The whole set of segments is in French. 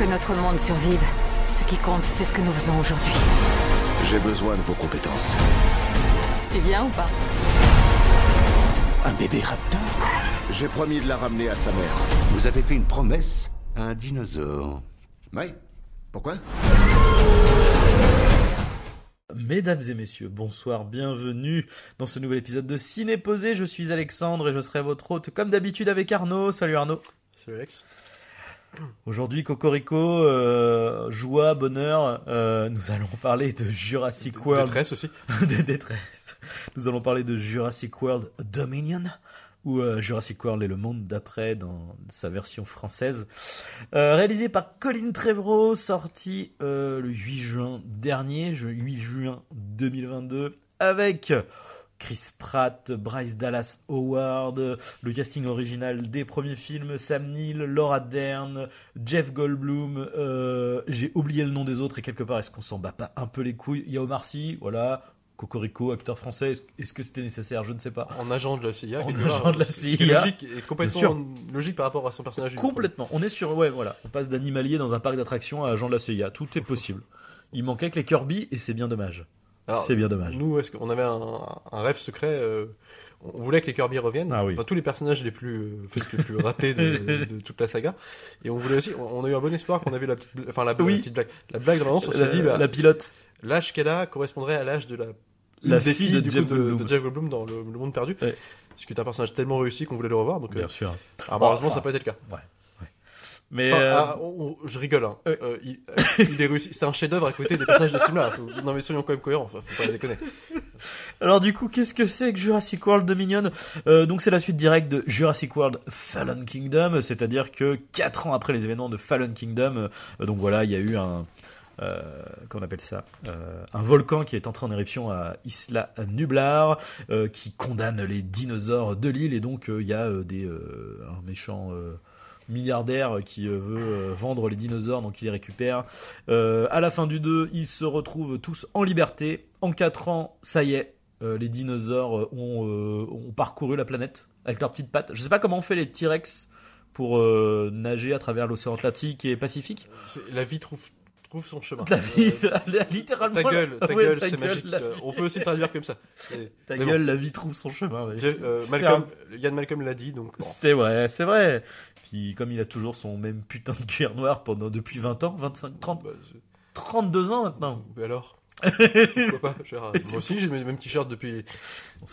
que notre monde survive, ce qui compte, c'est ce que nous faisons aujourd'hui. J'ai besoin de vos compétences. Tu viens ou pas? Un bébé raptor? J'ai promis de la ramener à sa mère. Vous avez fait une promesse à un dinosaure. Oui Pourquoi? Mesdames et messieurs, bonsoir, bienvenue dans ce nouvel épisode de Ciné Posé. Je suis Alexandre et je serai votre hôte comme d'habitude avec Arnaud. Salut Arnaud. Salut Alex. Aujourd'hui, Cocorico, euh, joie, bonheur, euh, nous allons parler de Jurassic World. Détresse aussi. de détresse. Nous allons parler de Jurassic World Dominion, ou euh, Jurassic World et le monde d'après dans sa version française. Euh, réalisé par Colin Trevorrow, sorti le 8 juin dernier, je- 8 juin 2022, avec Chris Pratt, Bryce Dallas Howard, le casting original des premiers films, Sam Neill, Laura Dern, Jeff Goldblum, euh, j'ai oublié le nom des autres et quelque part est-ce qu'on s'en bat pas un peu les couilles? Il y a Omar Sy, voilà, Cocorico, acteur français, est-ce que c'était nécessaire? Je ne sais pas. En agent de la CIA. En agent de la CIA. logique et complètement logique par rapport à son personnage. Complètement, on est sur, ouais voilà, on passe d'animalier dans un parc d'attractions à agent de la CIA, tout est possible. Il manquait que les Kirby et c'est bien dommage. Alors, C'est bien dommage. Nous, est-ce qu'on avait un, un rêve secret euh, On voulait que les Kirby reviennent. Ah oui. Enfin, tous les personnages les plus, euh, fait, les plus ratés de, de toute la saga. Et on voulait aussi. On on a eu un bon espoir qu'on avait la petite, enfin la, Oui. la petite blague. La blague dans l'annonce, on s'est La, dit, bah, la pilote, l'âge qu'elle a correspondrait à l'âge de la, La fille de du Jeff coup, de, Jeff Goldblum dans le, le Monde Perdu. Ouais. Ce qui est un personnage tellement réussi qu'on voulait le revoir. Donc, euh, bien sûr. ah, malheureusement, Enfin, ça n'a pas été le cas. Mais Enfin, euh, ah, on- on- je rigole. Hein. Euh, il, euh, il est réussi. C'est un chef-d'œuvre à côté des personnages de ce film-là. Faut- Non mais soyons quand même cohérents. Faut, faut pas déconner. Alors du coup, qu'est-ce que c'est que Jurassic World Dominion Euh, Donc c'est la suite directe de Jurassic World Fallen Kingdom, c'est-à-dire que quatre ans après les événements de Fallen Kingdom, donc voilà, il y a eu un euh, comment on appelle ça? Euh, Un volcan qui est entré en éruption à Isla Nublar, euh, qui condamne les dinosaures de l'île, et donc il y a des euh, un méchant euh, milliardaire qui euh, veut euh, vendre les dinosaures, donc il les récupère. Euh, à la fin du 2, ils se retrouvent tous en liberté. En 4 ans, ça y est, les dinosaures ont, ont parcouru la planète avec leurs petites pattes. Je sais pas comment on fait les T-Rex pour euh, nager à travers l'océan Atlantique et Pacifique. La vie trouve trouve son chemin. La vie, Euh, littéralement. ta gueule, ta Ouais, gueule, c'est magique. la- Euh, On peut aussi traduire comme ça. Ta bon. gueule, la vie trouve son chemin. ouais. Jeff- euh, Malcolm, Yann Malcolm l'a dit, donc. bon. C'est vrai, c'est vrai. Puis comme il a toujours son même putain de cuir noir pendant depuis 20 ans, 25, 30, Bah, c'est- 32 ans maintenant. mais alors Pourquoi pas Moi aussi, j'ai mes mêmes t-shirts depuis.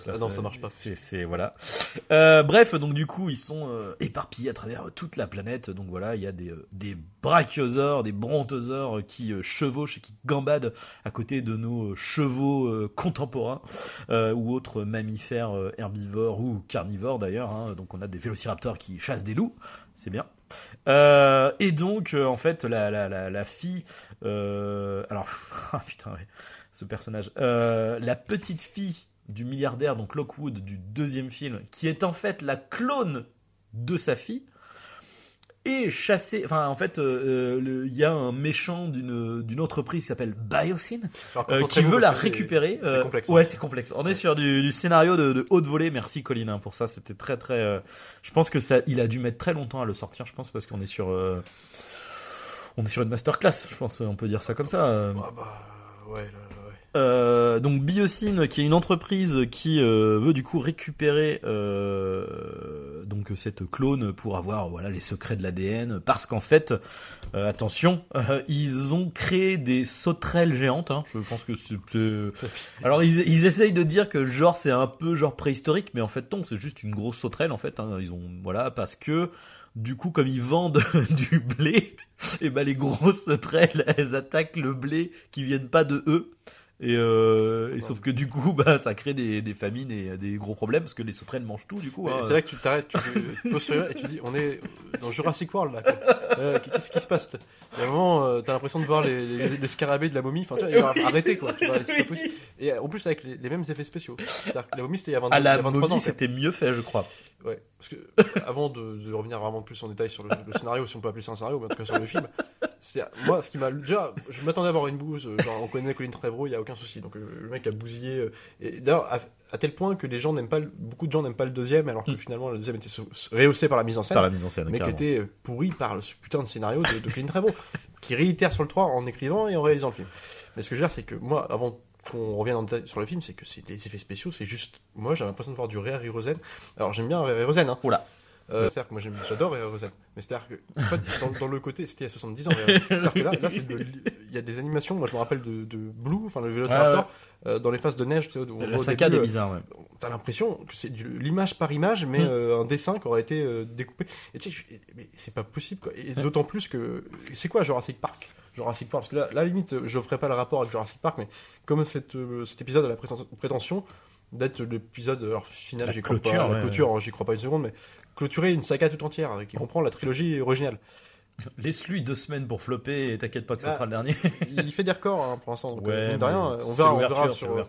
Ah non, fait- ça marche pas. C'est, voilà. Euh, bref, donc du coup, ils sont euh, éparpillés à travers toute la planète. Donc voilà, il y a des euh, des brachiosaures, des brontosaures qui euh, chevauchent et qui gambadent à côté de nos euh, chevaux euh, contemporains euh, ou autres mammifères euh, herbivores ou carnivores d'ailleurs. hein. Donc on a des vélociraptors qui chassent des loups, c'est bien. Euh, et donc euh, en fait la la la, fille, euh, alors ah, putain ce personnage, la petite fille du milliardaire, donc Lockwood, du deuxième film, qui est en fait la clone de sa fille, est chassée. Enfin, en fait, euh, euh, il y a un méchant d'une d'une entreprise qui s'appelle Biosyn, euh, qui veut la récupérer. C'est Euh, complexe. Ouais, c'est complexe. On est sur du, du scénario de, de haute volée. Merci Colin hein, pour ça. C'était très très. euh, je pense que ça, il a dû mettre très longtemps à le sortir. Je pense parce qu'on est sur. euh, on est sur une masterclass, je pense, on peut dire ça comme ça. Euh, Ah bah, ouais, là. Euh, donc Biocine, qui est une entreprise qui euh, veut du coup récupérer euh, donc cette clone pour avoir voilà les secrets de l'ADN, parce qu'en fait, euh, attention, euh, ils ont créé des sauterelles géantes. hein. je pense que c'est alors ils, ils essayent de dire que genre c'est un peu genre préhistorique, mais en fait non, c'est juste une grosse sauterelle en fait. hein. Ils ont voilà parce que du coup comme ils vendent du blé, et ben les grosses sauterelles elles attaquent le blé qui viennent pas de eux. Et, euh, et sauf que du coup, bah, ça crée des, des famines et des gros problèmes parce que les sauterelles mangent tout du coup. Hein. C'est là que tu t'arrêtes, tu te poses sur et tu dis, on est dans Jurassic World là. Euh, Qu'est-ce qui se passe Il y a un moment, euh, t'as l'impression de voir les, les, les scarabées de la momie. Enfin, tu vois, il va arrêter quoi. Tu vois, possible. Et euh, en plus avec les, les mêmes effets spéciaux. C'est-à-dire que la momie c'était il y a 22, À il y la a 23 ans. momie, c'était mieux fait, je crois. Ouais. Parce que avant de, de revenir vraiment plus en détail sur le, le scénario, si on peut appeler ça un scénario, mais en tout cas sur le film, c'est moi ce qui m'a déjà je m'attendais à avoir une bouse euh, genre on connaît Colin Trevorrow il y a aucun souci donc euh, le mec a bousillé euh, et d'ailleurs à, à tel point que les gens n'aiment pas beaucoup de gens n'aiment pas le deuxième alors que Mm. finalement le deuxième était rehaussé par la mise en scène Par la mise en scène. mais qui était euh, pourri par le- ce putain de scénario de, de Colin Trevorrow qui réitère sur le 3 en écrivant et en réalisant le film mais ce que je veux dire c'est que moi avant qu'on détail sur le film c'est que c'est les effets spéciaux c'est juste moi j'ai l'impression de voir du Ray Harryhausen alors j'aime bien Ray Harryhausen hein Oula. euh, c'est-à-dire que moi j'adore Ray Harryhausen, mais c'est-à-dire que en fait, dans, dans le côté, c'était il y a 70 ans. C'est-à-dire que là, il y a des animations. Moi je me rappelle de, de Blue, enfin le Velociraptor, euh, dans les phases de neige. où La saccade est euh, bizarre, ouais. T'as l'impression que c'est l'image par image, mais Mm. euh, un dessin qui aurait été découpé. Et tu sais, mais c'est pas possible quoi. Et d'autant plus que c'est quoi Jurassic Park? Jurassic Park, parce que là, là, limite, euh, je ferai pas le rapport avec Jurassic Park, mais comme cette, euh, cet épisode a la préten- prétention d'être l'épisode alors, final, La j'y crois clôture, pas, la ouais, clôture, hein, j'y crois pas une seconde, mais clôturer une saga tout entière hein, qui comprend la trilogie originale. Laisse-lui deux semaines pour flopper et t'inquiète pas que ce Ah. sera le dernier. Il fait des records hein, pour l'instant, euh, mais rien, on verra, on verra sur. ouais.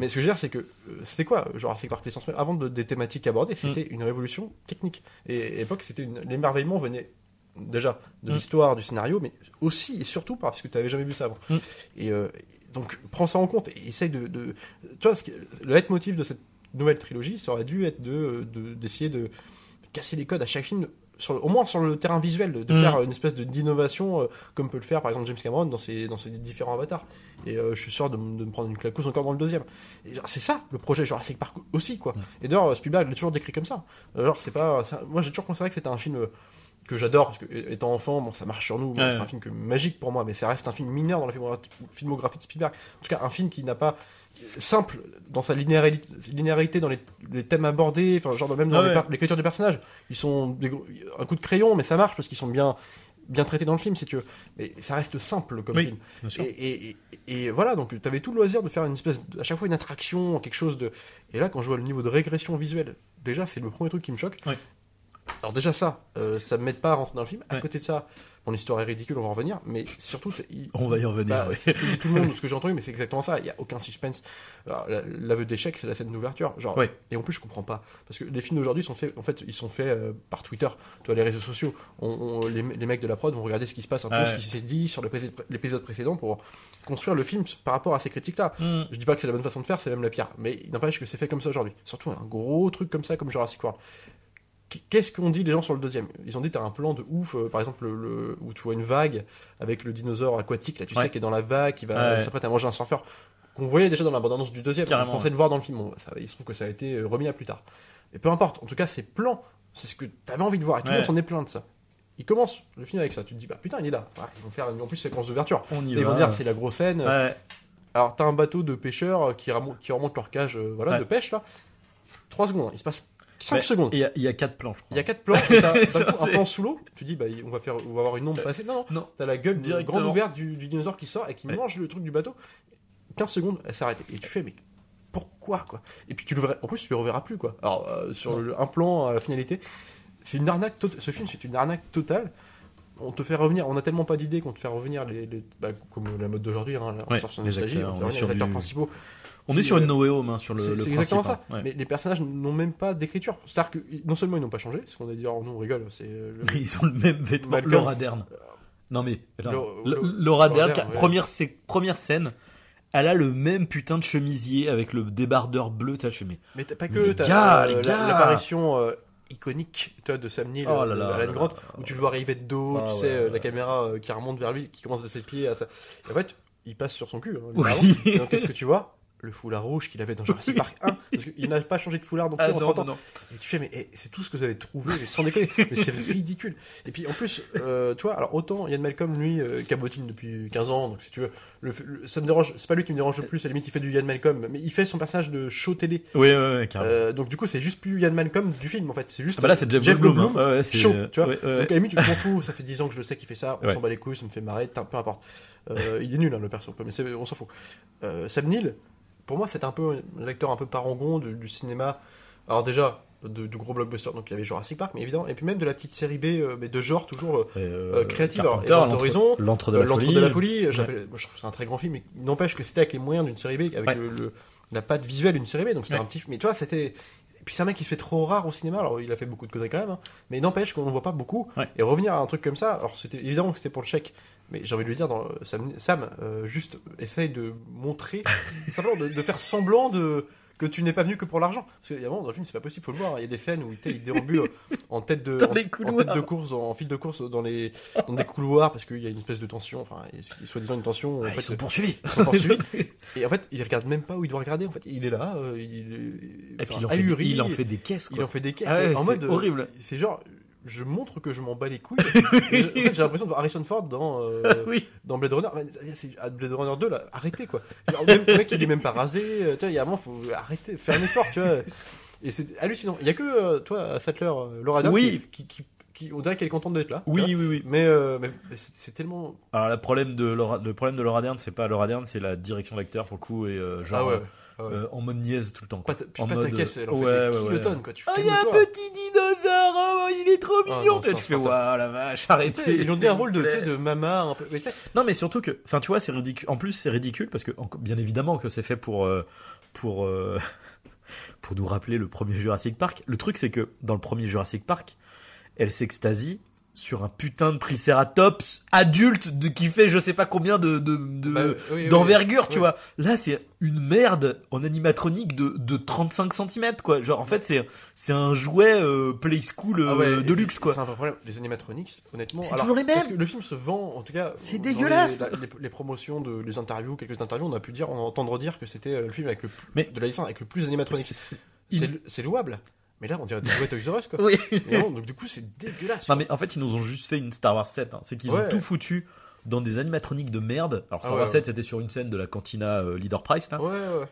Mais ce que je veux dire, c'est que euh, c'était quoi Jurassic Park même Avant de, des thématiques abordées, c'était Mm. une révolution technique. Et à l'époque, c'était une... l'émerveillement venait déjà de Mm. l'histoire, du scénario, mais aussi et surtout parce que tu n'avais jamais vu ça avant. Mm. Et euh, donc, prends ça en compte et essaye de. de... Tu vois, le leitmotiv de cette nouvelle trilogie, ça aurait dû être de de- d'essayer de, casser les codes à chaque film. Sur le- au moins sur le terrain visuel, de, de Mm. faire une espèce d'innovation euh, comme peut le faire par exemple James Cameron dans ses, dans ses différents avatars. Et euh, je suis sûr de, me prendre une claquousse encore dans le deuxième. C'est ça le projet Jurassic Park aussi quoi. Et d'ailleurs Spielberg l'a toujours décrit comme ça. Alors c'est pas, moi j'ai toujours considéré que c'était un film que j'adore parce que étant enfant, bon ça marche sur nous, bon, Ouais, c'est un film que, magique pour moi, mais ça reste un film mineur dans la filmogra- filmographie de Spielberg. En tout cas un film qui n'a pas simple dans sa linéarité, linéarité dans les, les thèmes abordés, enfin genre même dans Ah ouais. l'écriture des personnages, ils sont des un coup de crayon, mais ça marche parce qu'ils sont bien bien traités dans le film si tu veux. Mais ça reste simple comme Oui, film. Et, et, et- et voilà, donc tu avais tout le loisir de faire une espèce, de- à chaque fois une attraction, quelque chose de. Et là, quand je vois le niveau de régression visuelle, déjà, c'est le premier truc qui me choque. Alors, déjà, ça, euh, ça me m'aide pas à rentrer dans le film. À Ouais. côté de ça, mon histoire est ridicule, on va en revenir, mais surtout, il- On va y revenir. bah, c'est ce que dit tout le monde, ce que j'ai entendu, mais c'est exactement ça. Il y a aucun suspense. L'aveu d'échec, c'est la scène d'ouverture. Genre, Ouais. et en plus, je comprends pas parce que les films d'aujourd'hui sont faits. En fait, ils sont faits euh, par Twitter. Tu les réseaux sociaux. On, on- les, les mecs de la prod vont regarder ce qui se passe, un peu ce qui s'est dit sur l'épisode l'épisode précédent pour construire le film par rapport à ces critiques-là. Mm. Je dis pas que c'est la bonne façon de faire, c'est même la pire. Mais il n'empêche que c'est fait comme ça aujourd'hui. Surtout un gros truc comme ça, comme Jurassic World. Qu- Qu'est-ce qu'ont dit les gens sur le deuxième? Ils ont dit t'as un plan de ouf, euh, par exemple le, le- où tu vois une vague avec le dinosaure aquatique là, tu Ouais. sais, qui est dans la vague, qui va Ouais. s'apprête à manger un surfeur. Qu'on voyait déjà dans la bande-annonce du deuxième. Carrément, On pensait ouais. le voir dans le film. Bon, ça- il se trouve que ça a été euh, remis à plus tard. Mais peu importe. En tout cas, ces plans, c'est ce que t'avais envie de voir. Et tout le Ouais. monde s'en est plein de ça. Il commence le film avec ça. Tu te dis bah putain il est là. Ouais, ils vont faire en plus séquence d'ouverture. On y Et Ils va. vont dire c'est la grosse scène. Ouais. Alors, t'as un bateau de pêcheurs euh, qui, qui remonte leur cage voilà, Ouais. de pêche, là. 3 secondes, il se passe 5 Ouais. secondes. Il y, a- il y a quatre plans, je crois. Il y a 4 plans, t'as un plan sous l'eau, tu dis, bah, on va, faire, on va avoir une ombre passer. Non, non, Non. t'as la gueule Directement. grande ouverte du, du dinosaure qui sort et qui Ouais. mange le truc du bateau. 15 secondes, elle s'arrête. Et tu fais, mais pourquoi, quoi? Et puis tu le verras, en plus, tu le reverras plus, quoi. Alors, euh, sur le- un plan à la finalité, c'est une arnaque, tot- ce film, c'est une arnaque totale. On te fait revenir, on a tellement pas d'idées qu'on te fait revenir les, les- bah, comme la mode d'aujourd'hui, hein, on Ouais, sort sur les acteurs, on on les acteurs du- principaux. On est sur une euh, No Home hein, sur le, C'est le exactement ça. hein. Ouais. Mais les personnages n'ont même pas d'écriture. C'est-à-dire que non seulement ils n'ont pas changé, ce qu'on a dit, oh, nous on rigole, c'est euh, le- Ils ont le même vêtement. Malcolm. Laura Dern. Non mais non. Laura- Laura Dern, Dern, ouais. première, première scène, elle a le même putain de chemisier avec le débardeur bleu. T'as, mais Mais t'as pas que les gars, euh, l'apparition euh, iconique toi, de Sam Neill, Oh là euh, là Alan Grant, là. où tu le vois arriver de dos, Ah tu ouais, sais, euh, ouais. la caméra euh, qui remonte vers lui, qui commence de ses pieds à ça. Et en fait, il passe sur son cul. Hein, Oui. donc qu'est-ce que tu vois? Le foulard rouge qu'il avait dans Jurassic Park 1 parce qu'il n'a pas changé de foulard plus ah non 30 ans. non non. Et tu fais, mais eh, c'est tout ce que vous avez trouvé, mais sans déconner, mais c'est ridicule. Et puis en plus, euh, tu vois, alors autant Ian Malcolm, lui, euh, cabotine depuis 15 ans, donc si tu veux, le, le- ça me dérange, c'est pas lui qui me dérange le plus, à la limite il fait du Ian Malcolm, mais il fait son personnage de show télé. Oui oui oui. Euh, donc du coup, c'est juste plus Ian Malcolm du film en fait, c'est juste Ah bah là c'est Jeff, Goldblum. Goldblum, hein. Ouais, ouais, c'est chaud, tu vois. ouais, ouais, Donc à la limite, tu t'en fous, ça fait 10 ans que je le sais qu'il fait ça, on Ouais. s'en bat les couilles, ça me fait marrer, peu importe. Euh, il est nul hein, le perso, mais on s'en fout. Euh, Sam Neill, pour moi, c'est un peu un acteur un peu parangon du, du cinéma. Alors déjà, de- du gros blockbuster, donc il y avait Jurassic Park, mais évidemment, et puis même de la petite série B, euh, mais de genre toujours euh, Euh, euh, créative. Event l'entre- de euh, la L'Entre folie. de la folie. j'appelle- moi, je trouve que c'est un très grand film, mais il n'empêche que c'était avec les moyens d'une série B, avec Ouais. le, le- la patte visuelle d'une série B, donc c'était Ouais. un petit. Mais tu vois, c'était. puis c'est un mec qui se fait trop rare au cinéma. Alors il a fait beaucoup de conneries quand même, hein. mais n'empêche qu'on ne voit pas beaucoup. Ouais. Et revenir à un truc comme ça, alors c'était évidemment que c'était pour le chèque. Mais j'ai envie de lui dire, dans, Sam, Sam, euh, juste essaye de montrer, simplement de, de faire semblant de que tu n'es pas venu que pour l'argent. Parce qu'évidemment, dans le film, c'est pas possible, faut le voir. Il y a des scènes où il déambule en tête de, en, tête de course, en fil de course dans les, dans des couloirs parce qu'il y a une espèce de tension, enfin, il y a soi-disant une tension. En Ah, fait, ils sont poursuivis. ils sont poursuivis. Et en fait, il regarde même pas où il doit regarder. En fait, il est là, euh, il, Et puis il en, fait, ahuri, il en fait des caisses, il en fait des caisses. Ah ouais, en mode euh, horrible. C'est genre, je montre que je m'en bats les couilles. en fait, j'ai l'impression de voir Harrison Ford dans euh, Oui. dans Blade Runner. À Blade Runner 2 là, arrêtez quoi. Genre, même, le mec il est même pas rasé. euh, Tu vois, il y a un moment faut arrêter, faire un effort, tu vois. Et c'est hallucinant. Il y a que euh, toi, Sattler, euh, Laura Dern, Oui. qui, qui, qui, qui- on dirait qu'elle est contente d'être là. Oui, oui, oui. Mais, euh, c'est tellement. Alors, le problème de Laura, le problème de Laura Dern, c'est pas Laura Dern, c'est la direction d'acteur pour le coup, et euh, genre ah ouais. Euh, ah ouais. euh, en mode niaise tout le temps. Quoi. Pas ta- puis en pas ta mode, caisse, elle en ouais, fait ouais, quoi. Tu Oh, il y a un petit dinosaure, oh, il est trop Ah, mignon. non, tu fais, waouh la vache, arrêtez. Ils ont donné un rôle de, de mama un peu. Mais tu sais, Non, mais surtout que, enfin, tu vois, c'est ridicule. En plus, c'est ridicule parce que, en- bien évidemment, que c'est fait pour, euh, pour, euh, pour nous rappeler le premier Jurassic Park. Le truc, c'est que dans le premier Jurassic Park, elle s'extasie sur un putain de Triceratops adulte de, qui fait je sais pas combien de, bah, oui, oui, d'envergure, oui. tu vois. Là, c'est une merde en animatronique de, de 35 cm, quoi. Genre, en fait, c'est, c'est un jouet euh, Play School Ah ouais, euh, de luxe, quoi. C'est un vrai problème. Les animatronics, honnêtement. C'est toujours les mêmes. Parce que le film se vend, en tout cas. C'est dégueulasse. Les, la- les- les promotions de les interviews, quelques interviews, on a pu dire, on entendre dire que c'était euh, le film avec le plus, Mais- de la licence avec le plus C'est c'est louable. Mais là, on dirait des jouets Toys R Us, quoi. Oui. Mais non, donc du coup, c'est dégueulasse. Non mais en fait ils nous ont juste fait une Star Wars 7. hein. C'est qu'ils ont tout foutu dans des animatroniques de merde. Alors Star Ah ouais, Wars ouais. 7 c'était sur une scène de la cantina euh, Leader Price là.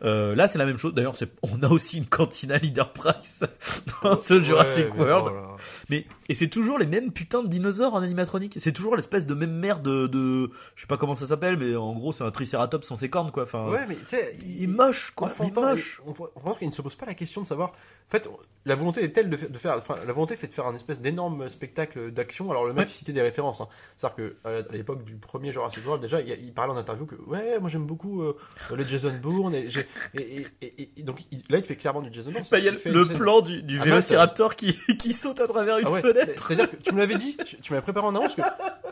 Euh, là c'est la même chose. D'ailleurs on a aussi une cantina Leader Price dans ce Jurassic World. oh. Mais et c'est toujours les mêmes putains de dinosaures en animatronique. C'est toujours l'espèce de même merde de, de je sais pas comment ça s'appelle mais en gros c'est un Triceratops sans ses cornes quoi. Enfin Ouais, mais tu sais, il est moche quoi. on il est entend- moche. On, on pense qu'il ne se pose pas la question de savoir. En fait, la volonté est telle de, fa- de faire. Enfin, la volonté, c'est de faire un espèce d'énorme spectacle d'action. Alors, le mec Ouais. citait des références. hein. C'est-à-dire que à à l'époque du premier Jurassic World, déjà, il, il parlait en interview que ouais, moi j'aime beaucoup euh, les Jason Bourne. Et, j'ai- et, et- et- et donc, il- là, il fait clairement du Jason Bourne. Bah, il y a fait le plan du, du Ah, Vélociraptor qui, qui saute à travers une Ah ouais, fenêtre. C'est-à-dire que tu me l'avais dit, tu, tu m'avais préparé en avance, que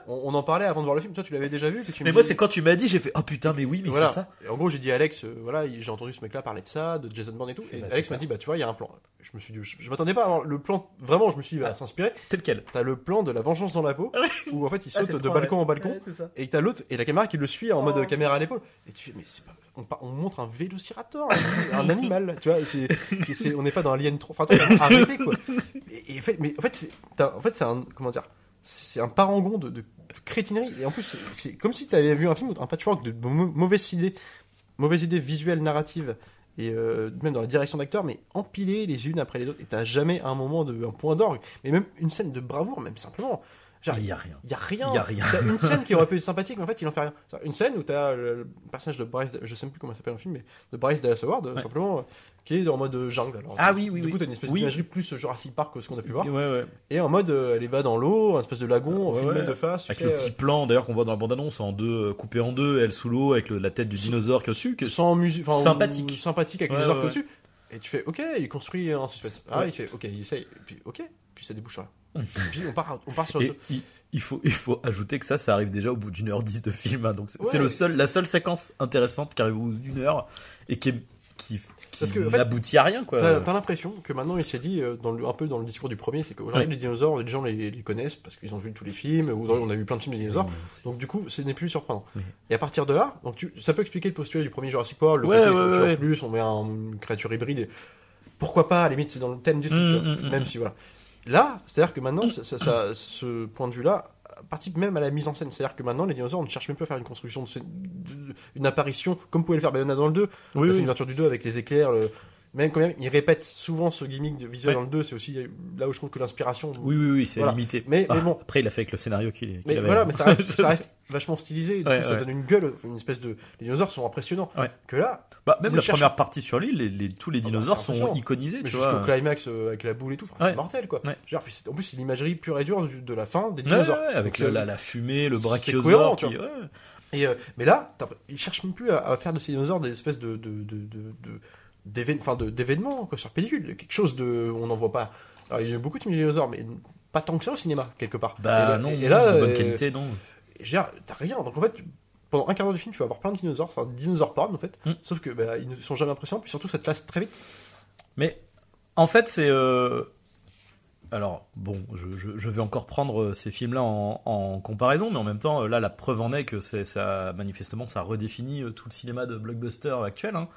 on, on en parlait avant de voir le film. Toi, tu l'avais déjà vu. tu Mais moi c'est quand tu m'as dit j'ai fait oh putain mais oui mais voilà. c'est ça. Et en gros, j'ai dit Alex, euh, voilà, il- j'ai entendu ce mec-là parler de ça, de Jason Bourne et tout. Et Bah, Alex m'a dit, bah tu vois, il y a un plan. Je me suis dit, je, je m'attendais pas à avoir le plan. Vraiment, je me suis dit, va Ah. s'inspirer. Tel quel. T'as le plan de la vengeance dans la peau, où en fait il Ah, saute le de balcon en balcon. Ça. Et t'as l'autre et la caméra qui le suit en mode Oh. caméra à l'épaule. Et tu fais, mais c'est pas. On, montre un vélociraptor, un, animal, tu vois. on n'est pas dans Alien 3. Enfin, arrêtez quoi. Et, et mais en fait, c'est, en fait, un. Comment dire C'est un parangon de, de crétinerie. Et en plus, c'est, comme si t'avais vu un film, un patchwork de mau- mauvaises idées, mauvaises idées visuelles, narratives. Et euh, même dans la direction d'acteur, mais empilées les unes après les autres. Et t'as jamais un moment de un point d'orgue, mais même une scène de bravoure, même simplement. Genre, Il y a rien. il y a rien. Il y a rien. T'as une scène qui aurait pu être sympathique, mais en fait, il en fait rien. Une scène où t'as le, le personnage de Bryce, je sais même plus comment il s'appelle dans le film, mais de Bryce Dallas Howard, euh, Ouais. simplement, euh, qui est en mode euh, jungle. Alors, Ah oui, oui, Du oui. coup, t'as une espèce Oui. d'imagerie plus Jurassic Park que ce qu'on a pu voir. Ouais, ouais. Et en mode, euh, elle va dans l'eau, un espèce de lagon, filmé de face. tu Avec sais, le petit plan d'ailleurs qu'on voit dans la bande-annonce en deux, euh, coupé en deux, elle sous l'eau avec le- la tête du dinosaure qui est au-dessus. euh, que- sans musique, Sympathique. sympathique avec lézard ouais, dessus. Et tu fais, ok, il construit un suspense. Ah, il fait, ok, il essaye. Et puis, ok, puis ça débouche rien. Puis on part, on part sur. Et il, il faut, il faut ajouter que ça, ça arrive déjà au bout d'une heure dix de film. hein. donc c'est Ouais. le seul, la seule séquence intéressante qui arrive au bout d'une heure et qui, est- qui, qui Parce que, en fait, n'aboutit à rien. quoi. T'as l'impression que maintenant il s'est dit, euh, dans le- un peu dans le discours du premier, c'est qu'aujourd'hui Ouais. les dinosaures, les gens les, les connaissent parce qu'ils ont vu tous les films, ou on a vu plein de films de dinosaures. Donc du coup, ce n'est plus surprenant. Et à partir de là, donc tu, ça peut expliquer le postulat du premier Jurassic World, le côté plus, on met un- une créature hybride. et- Pourquoi pas, à la limite c'est dans le thème du truc, vois, mm, mm, même si voilà. Là, c'est-à-dire que maintenant, ça, ça- ça- ce point de vue-là participe même à la mise en scène. C'est-à-dire que maintenant, les dinosaures, on ne cherche même plus à faire une construction, de, scène- de- une apparition, comme pouvait le faire Bayona dans le 2, Oui, la oui. du 2 avec les éclairs, le- même quand même, il répète souvent ce gimmick de visuel Ouais. dans le 2, c'est aussi là où je trouve que l'inspiration. Oui, oui, oui, c'est Voilà. limité. Mais- mais Ah, bon. Après, il a fait avec le scénario qu'il qu'il Mais avait. voilà, mais ça reste, ça reste vachement stylisé, du Ouais, coup, ça ouais. donne une gueule, une espèce de. Les dinosaures sont impressionnants. Que là, Bah, même la cherche- première partie sur l'île, les, les- tous les bah, dinosaures c'est sont impressionnant. iconisés, jusqu'au climax euh, avec la boule et tout, c'est mortel quoi. Genre, puis en plus, c'est l'imagerie pure et dure du- de la fin des dinosaures. avec Donc, euh, la, la fumée, le brachiosaure. Et, euh, mais là, ils cherchent même plus à, faire de ces dinosaures des espèces de- d'événements, enfin, quoi, sur pellicule, quelque chose de, on n'en voit pas. Alors, il y a eu beaucoup de dinosaures, mais pas tant que ça au cinéma, quelque part. Bah et là, non, et là, de bonne euh, qualité, non. je veux dire, t'as rien. Donc en fait, pendant un quart d'heure du film, tu vas avoir plein de dinosaures. C'est un dinosaure porn en fait. Mm. Sauf que bah, ils ne sont jamais impressionnants. Puis surtout, ça te lasse très vite. Mais en fait, c'est. euh, Alors, bon, je, je- je vais encore prendre euh, ces films-là en, en comparaison, mais en même temps, là, la preuve en est que c'est ça, manifestement, ça redéfinit tout le cinéma de blockbuster actuel. hein.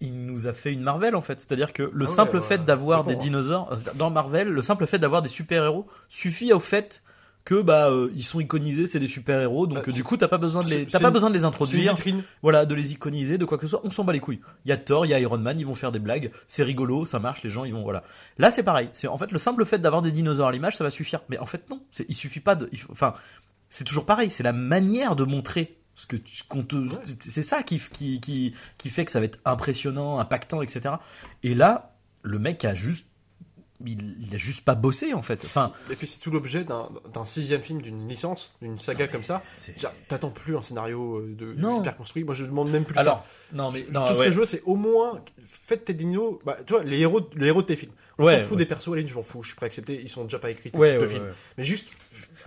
Il nous a fait une Marvel en fait, c'est-à-dire que le Ah simple ouais, fait ouais, d'avoir des complètement. dinosaures euh, dans Marvel, le simple fait d'avoir des super-héros suffit au fait que bah euh, ils sont iconisés, c'est des super-héros, donc Bah, euh, du coup t'as pas besoin de les t'as pas une- besoin de les introduire. Voilà, de les iconiser, de quoi que ce soit, on s'en bat les couilles. Il y a Thor, il y a Iron Man, ils vont faire des blagues, c'est rigolo, ça marche, les gens ils vont voilà. Là c'est pareil, c'est en fait le simple fait d'avoir des dinosaures à l'image, ça va suffire. Mais en fait non, il suffit pas de il enfin c'est toujours pareil, c'est la manière de montrer ce que c'est ça qui, qui qui qui fait que ça va être impressionnant, impactant etc. Et là, le mec a juste il, il a juste pas bossé en fait. Enfin, Et puis c'est tout l'objet d'un sixième film, d'une licence, d'une saga comme ça. T'attends plus un scénario euh, de Non. hyper construit. Moi, je demande même plus alors ça. non mais Tout ce que je veux, c'est au moins faites tes dinos. Bah, tu vois, les héros, les héros de tes films. On Ouais, s'en fout ouais. des persos, limite, je m'en fous. Je suis prêt à accepter. Ils sont déjà pas écrits. Ouais, films. ouais. Mais juste,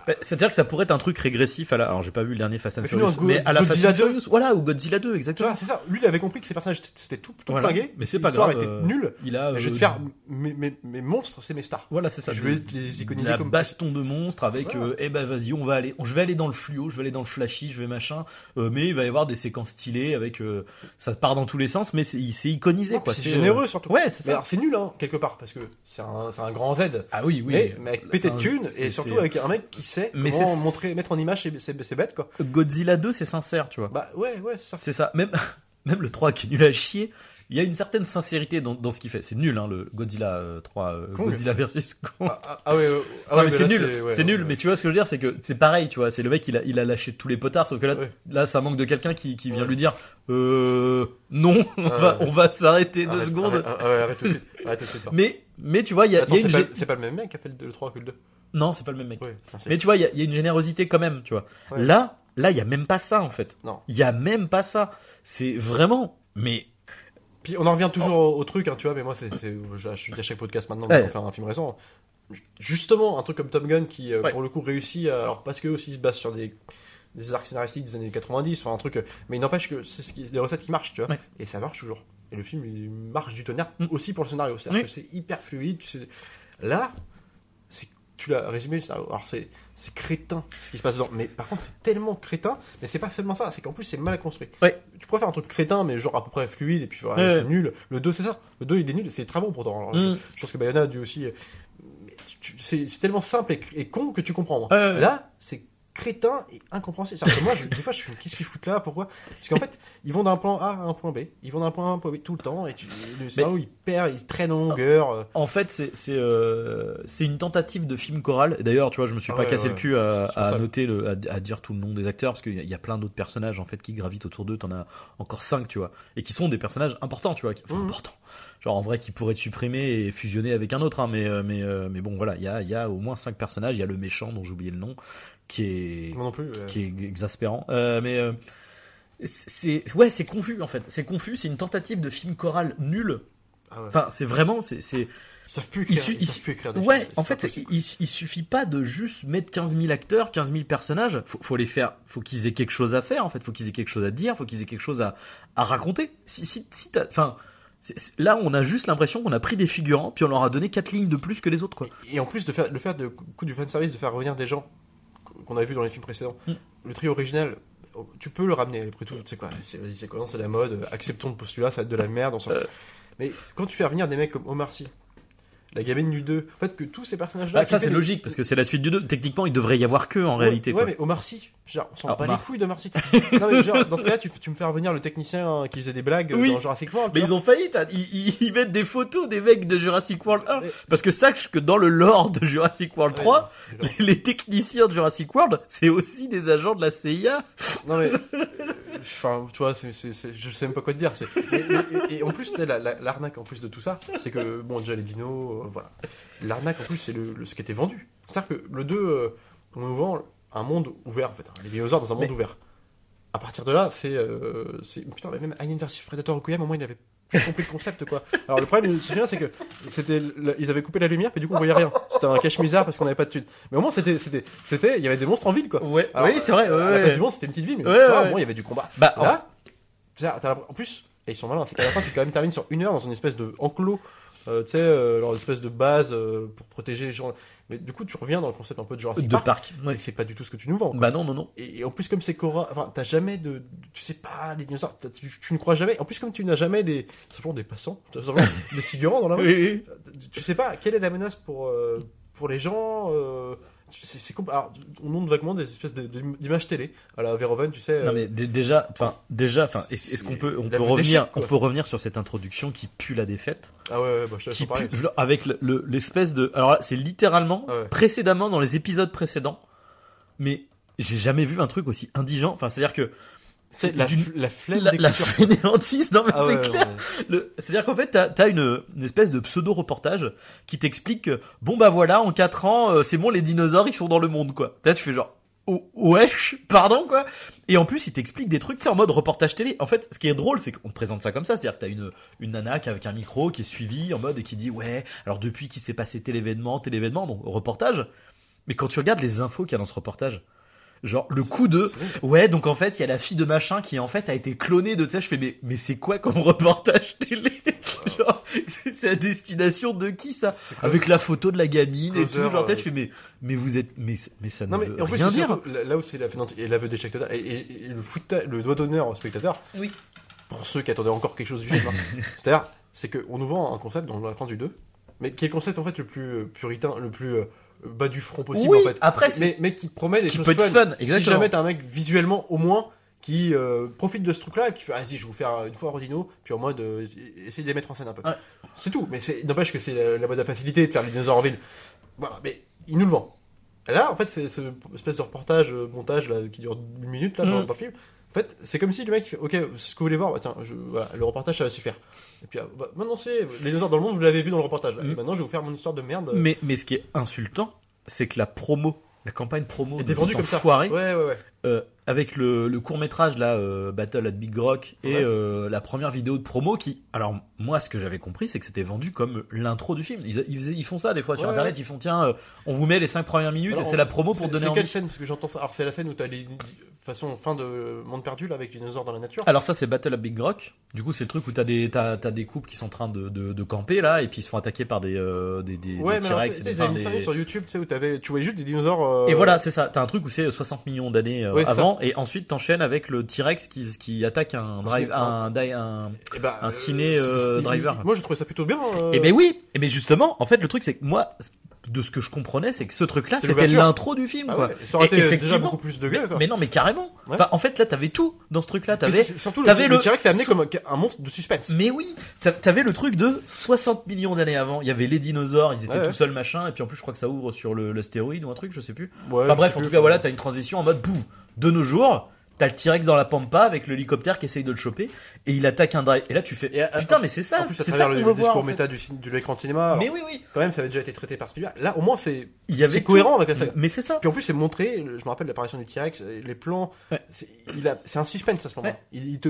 Bah, C'est-à-dire que ça pourrait être un truc régressif à la. Alors j'ai pas vu le dernier Fast and Furious, mais à la Fast Godzilla and 2. Furious, voilà, ou Godzilla 2, tu exactement. vois, c'est ça. Lui, il avait compris que ses personnages c'était tout, tout Voilà. flingué. Mais c'est pas L'histoire grave. était euh, nulle. Il a. Je vais euh, te faire mes, mes, mes monstres, c'est mes stars. Voilà, c'est ça. Je vais les iconiser comme- baston de monstres avec. Voilà. euh, eh ben vas-y, on va aller. Je vais aller dans le fluo, je vais aller dans le flashy, je vais machin. euh, mais il va y avoir des séquences stylées avec. euh, ça part dans tous les sens, mais c'est iconisé Non, quoi. c'est euh, généreux surtout. Ouais, c'est ça. alors c'est nul hein, quelque part parce que c'est un, grand Z. Ah oui, oui. mais, avec pété de un- thunes et surtout avec un mec qui sait Mais comment c'est- montrer, mettre en image ses bêtes quoi. Godzilla 2, c'est sincère, tu vois. Bah ouais ouais c'est ça. C'est ça. Même, même le 3 qui est nul à chier, il y a une certaine sincérité dans, dans ce qu'il fait. C'est nul, hein, le Godzilla euh, 3, euh, Kong. Godzilla versus Kong. Ah, ah, ah ouais, euh, ah Non, ouais, mais c'est nul, ouais, c'est ouais, nul. Mais tu vois ce que je veux dire, c'est que c'est pareil, tu vois. C'est le mec, il a, il a lâché tous les potards, sauf que là, ça manque de quelqu'un qui, qui vient lui dire, euh, non, on va, on va s'arrêter deux secondes. Arrête, ah, ouais, arrête tout de suite. Arrête tout de suite. Mais, mais tu vois, il y a, a c'est une, pas, c'est pas le même mec qui a fait le 3 que le 2. Non, c'est pas le même mec. Mais tu vois, il y a, il y a une générosité quand même, tu vois. Ouais. Là, là, il y a même pas ça en fait. Non. Il y a même pas ça. C'est vraiment, mais Puis on en revient toujours au, au truc, hein, tu vois, mais moi, c'est, c'est, je, dis à chaque podcast maintenant Ouais. pour faire un film récent. Justement, un truc comme Tom Gun qui, euh, Ouais. pour le coup, réussit, alors parce que aussi il se base sur des, des arcs scénaristiques des années 90, enfin un truc, euh, mais il n'empêche que c'est ce des recettes qui marchent, tu vois, Ouais. et ça marche toujours. Et le film, il marche du tonnerre Mm. aussi pour le scénario, c'est-à-dire Oui. que c'est hyper fluide, tu sais. Là, c'est, tu l'as résumé alors c'est, c'est crétin ce qui se passe dedans, mais par contre, c'est tellement crétin, mais c'est pas seulement ça, c'est qu'en plus, c'est mal construit Ouais. tu pourrais faire un truc crétin, mais genre à peu près fluide, et puis voilà, Ouais. c'est nul. Le 2, c'est ça. Le 2, il est nul, c'est très bon pourtant. Alors, Mm. je, je pense que Bayona a dû aussi. euh, c'est c'est tellement simple et, et con que tu comprends. Là, c'est crétin et incompréhensible. Moi, je- des fois, je suis qu'est-ce qu'ils foutent là? Pourquoi? Parce qu'en fait, ils vont d'un point A à un point B. Ils vont d'un point A à un point B tout le temps, et tu, le scénario, il perd, il traîne en longueur. euh. En fait, c'est c'est euh, une tentative de film choral. D'ailleurs, tu vois, je me suis Ah pas ouais, cassé ouais, le cul à, noter le, à, à dire tout le nom des acteurs parce qu'il y, a- il y a plein d'autres personnages en fait qui gravitent autour d'eux. T'en as encore cinq, tu vois, et qui sont des personnages importants, tu vois, qui, enfin, Mhm. importants. Genre en vrai, qui pourraient être supprimés et fusionnés avec un autre, hein, mais euh, mais euh, mais bon, voilà, il y a il y a au moins cinq personnages. Il y a le méchant dont j'ai oublié le nom, qui est Moi non plus. qui est exaspérant. Euh, mais euh, c'est ouais, c'est confus en fait. C'est confus. C'est une tentative de film choral nul. ah ouais. Enfin, c'est vraiment c'est c'est ils savent plus écrire. il savent plus écrire des Ouais, films, en fait, il, il suffit pas de juste mettre 15 000 acteurs, 15 000 personnages. Faut, faut les faire, faut qu'ils aient quelque chose à faire, en fait. Faut qu'ils aient quelque chose à dire, faut qu'ils aient quelque chose à, à raconter. Si, si, si enfin, là, on a juste l'impression qu'on a pris des figurants, puis on leur a donné quatre lignes de plus que les autres, quoi. Et en plus de faire le faire de coup du fanservice de faire revenir des gens qu'on avait vu dans les films précédents. Mm. Le trio original, tu peux le ramener après tout, tu sais quoi, c'est vas-y, c'est quoi, c'est la mode, acceptons le postulat, ça va être de la merde, on Euh. Mais quand tu fais revenir des mecs comme Omar Sy, la gamine du 2, en fait que tous ces personnages Bah, ça, c'est logique, parce que c'est la suite du 2. Techniquement, il devrait y avoir que, en réalité, Ouais, quoi. mais Omar Sy, genre, on s'en Alors, bat les couilles d'Omar Sy. non mais genre, dans ce cas-là, tu, tu me fais revenir le technicien euh, qui faisait des blagues euh, Oui. dans Jurassic World. Mais tu ils ont failli, t'as- ils, ils- ils mettent des photos des mecs de Jurassic World 1. Ouais. Parce que sache que dans le lore de Jurassic World Ouais, 3, genre- les techniciens de Jurassic World, c'est aussi des agents de la CIA. Non mais, euh, enfin, tu vois, c'est, c'est, c'est- je sais même pas quoi te dire. C'est, et, et en plus, tu sais, la- la- l'arnaque en plus de tout ça, c'est que bon, déjà les dinos, euh, voilà. L'arnaque en plus, c'est le, le- ce qui était vendu. C'est-à-dire que le 2, euh, on nous vend un monde ouvert en fait, hein, les dinosaures dans un monde Mais- ouvert. À partir de là, c'est, euh, putain, mais même Alien vs Predator Requiem, au moins il avait compris le concept quoi. Alors le problème du c'est que c'était ils avaient coupé la lumière puis du coup on voyait rien. C'était un cache misère parce qu'on n'avait pas de thunes. Mais au moins c'était c'était c'était il y avait des monstres en ville quoi. Ouais, Alors, oui, c'est vrai. à ouais, la ouais. place du monde c'était une petite ville mais Ouais, tu vois, ouais, au moins il y avait du combat. Bah, Là, en plus et ils sont malins c'est qu'à la fin tu quand même termines sur une heure dans une espèce de enclos. Euh, tu sais, euh, leur espèce de base euh, pour protéger les gens. Mais du coup, tu reviens dans le concept un peu de Jurassic de Park. parc. ouais. Et c'est pas du tout ce que tu nous vends. quoi. Bah non, non, non. Et, et en plus, comme c'est Cora, enfin, t'as jamais de, tu sais pas, les dinosaures, tu, tu ne crois jamais. En plus, comme tu n'as jamais les, simplement des passants, simplement des figurants dans la Oui, tu, tu sais pas quelle est la menace pour, euh, pour les gens. Euh, c'est, Alors, on montre vaguement des espèces d'images télé à la Verhoeven, tu sais. Non euh, mais dé- déjà, enfin déjà, enfin est-ce qu'on peut on peut revenir on peut revenir sur cette introduction qui pue la défaite, Ah ouais, bah, je te laisse qui pue avec le- le- l'espèce de alors là c'est littéralement Ah précédemment dans les épisodes précédents, mais j'ai jamais vu un truc aussi indigent. Enfin c'est à dire que C'est la, la flemme la, la fainéantise, non mais Ah c'est ouais, clair. ouais. C'est-à-dire qu'en fait, t'as as une, une espèce de pseudo-reportage qui t'explique que, bon bah voilà, en 4 ans, euh, c'est bon, les dinosaures, ils sont dans le monde, quoi. Là, tu fais genre, oh, wesh, pardon, quoi. Et en plus, il t'explique des trucs, tu sais, en mode reportage télé. En fait, ce qui est drôle, c'est qu'on te présente ça comme ça. C'est-à-dire que t'as une, une nana qui avec un micro, qui est suivie en mode et qui dit, ouais, alors depuis qu'il s'est passé tel événement, tel événement, donc reportage. Mais quand tu regardes les infos qu'il y a dans ce reportage, genre le coup de. Ouais, donc en fait, il y a la fille de machin qui en fait a été clonée de, sais, je fais, mais, mais c'est quoi comme reportage télé? Genre, c'est c'est à destination de qui ça? Avec la photo de la gamine et tout, genre, tu sais, euh, je fais, mais, mais vous êtes, mais, mais ça ne Non mais veut en plus rien c'est dire. surtout là où c'est la et l'aveu d'échec total et, et- et le fouta- le doigt d'honneur au spectateur. Oui. Pour ceux qui attendaient encore quelque chose du film. hein. C'est-à-dire c'est que on nous vend un concept dans la fin du 2 mais qui est le concept en fait le plus euh, puritain, le plus euh, bas du front possible Oui, en fait. après, mais, mais qui promet des qui choses peut être fun, Si exactement. jamais t'as un mec visuellement au moins qui euh, profite de ce truc-là et qui fait ah si je vais vous faire une fois Rodino puis en mode euh, essayer de les mettre en scène un peu. Ouais. C'est tout. Mais c'est n'empêche que c'est la, la voie de la facilité de faire les dinosaures en ville. Voilà, mais il nous le vend. Et là, en fait, c'est ce espèce de reportage, euh, montage là, qui dure une minute là, dans, Mm. dans le film. En fait, c'est comme si le mec fait Ok, ce que vous voulez voir, bah, tiens, je, voilà, le reportage ça va suffire. Et puis, ah, bah, maintenant c'est les dinosaures dans le monde, vous l'avez vu dans le reportage. là. Mm. Et maintenant, je vais vous faire mon histoire de merde. Mais, mais ce qui est insultant, c'est que la promo, la campagne promo était vendue comme ça. Ouais, ouais, ouais. euh, avec le, le court métrage là, euh, Battle at Big Rock, et euh, la première vidéo de promo qui, alors moi ce que j'avais compris, c'est que c'était vendu comme l'intro du film. Ils, ils, faisaient- ils font ça des fois sur Ouais, internet, ils font tiens, euh, on vous met les 5 premières minutes Alors, et c'est la promo pour donner C'est quelle scène Parce que j'entends ça. Alors, c'est la scène où t'as les. façon fin de Monde Perdu là, avec les dinosaures dans la nature. Alors ça c'est Battle at Big Rock. Du coup c'est le truc où t'as des t'as, t'as des couples qui sont en train de, de, de camper là et puis ils se font attaquer par des euh, des, des, Ouais, des T-Rex des, des- sur YouTube, tu sais, où t'avais, tu voyais juste des dinosaures. euh, Et voilà, c'est ça. T'as un truc où c'est 60 millions d'années euh, Ouais, avant, et ensuite t'enchaînes avec le T-Rex qui, qui attaque un drive, un, eh ben, un ciné, euh, driver. Moi, je trouvais ça plutôt bien. euh, Et ben oui, et ben justement, en fait, le truc c'est que moi, de ce que je comprenais, c'est que ce truc-là, c'était l'intro du film, ah quoi. ouais, ça aurait Et été déjà effectivement, beaucoup plus de Mais, gueule, quoi. mais non, mais carrément. Ouais. Enfin, en fait, là, t'avais tout dans ce truc-là. T'avais, surtout, t'avais le, le- le T-Rex est amené so- comme un monstre de suspense. mais oui, t'a- t'avais le truc de 60 millions d'années avant. Il y avait les dinosaures, ils étaient Ouais, tout seuls, machin, et puis en plus, je crois que ça ouvre sur le, le stéroïde ou un truc, je sais plus. Enfin bref, en tout cas, voilà, t'as une transition en mode bouf. De nos jours, t'as le T-Rex dans la pampa avec l'hélicoptère qui essaye de le choper et il attaque un drive. Et là, tu fais Et, euh, putain, mais c'est ça, En plus, à c'est ça qu'on le, veut le discours voir. en fait. méta du, de de cinéma, Mais oui, oui. quand même, ça avait déjà été traité par Spielberg. Là, au moins, c'est Il y avait cohérent avec la saga. Mais c'est ça. Puis en plus, c'est montré, je me rappelle l'apparition du T-Rex, les plans, Ouais. c'est il a- c'est un suspense à ce moment. Ouais. Il, il te,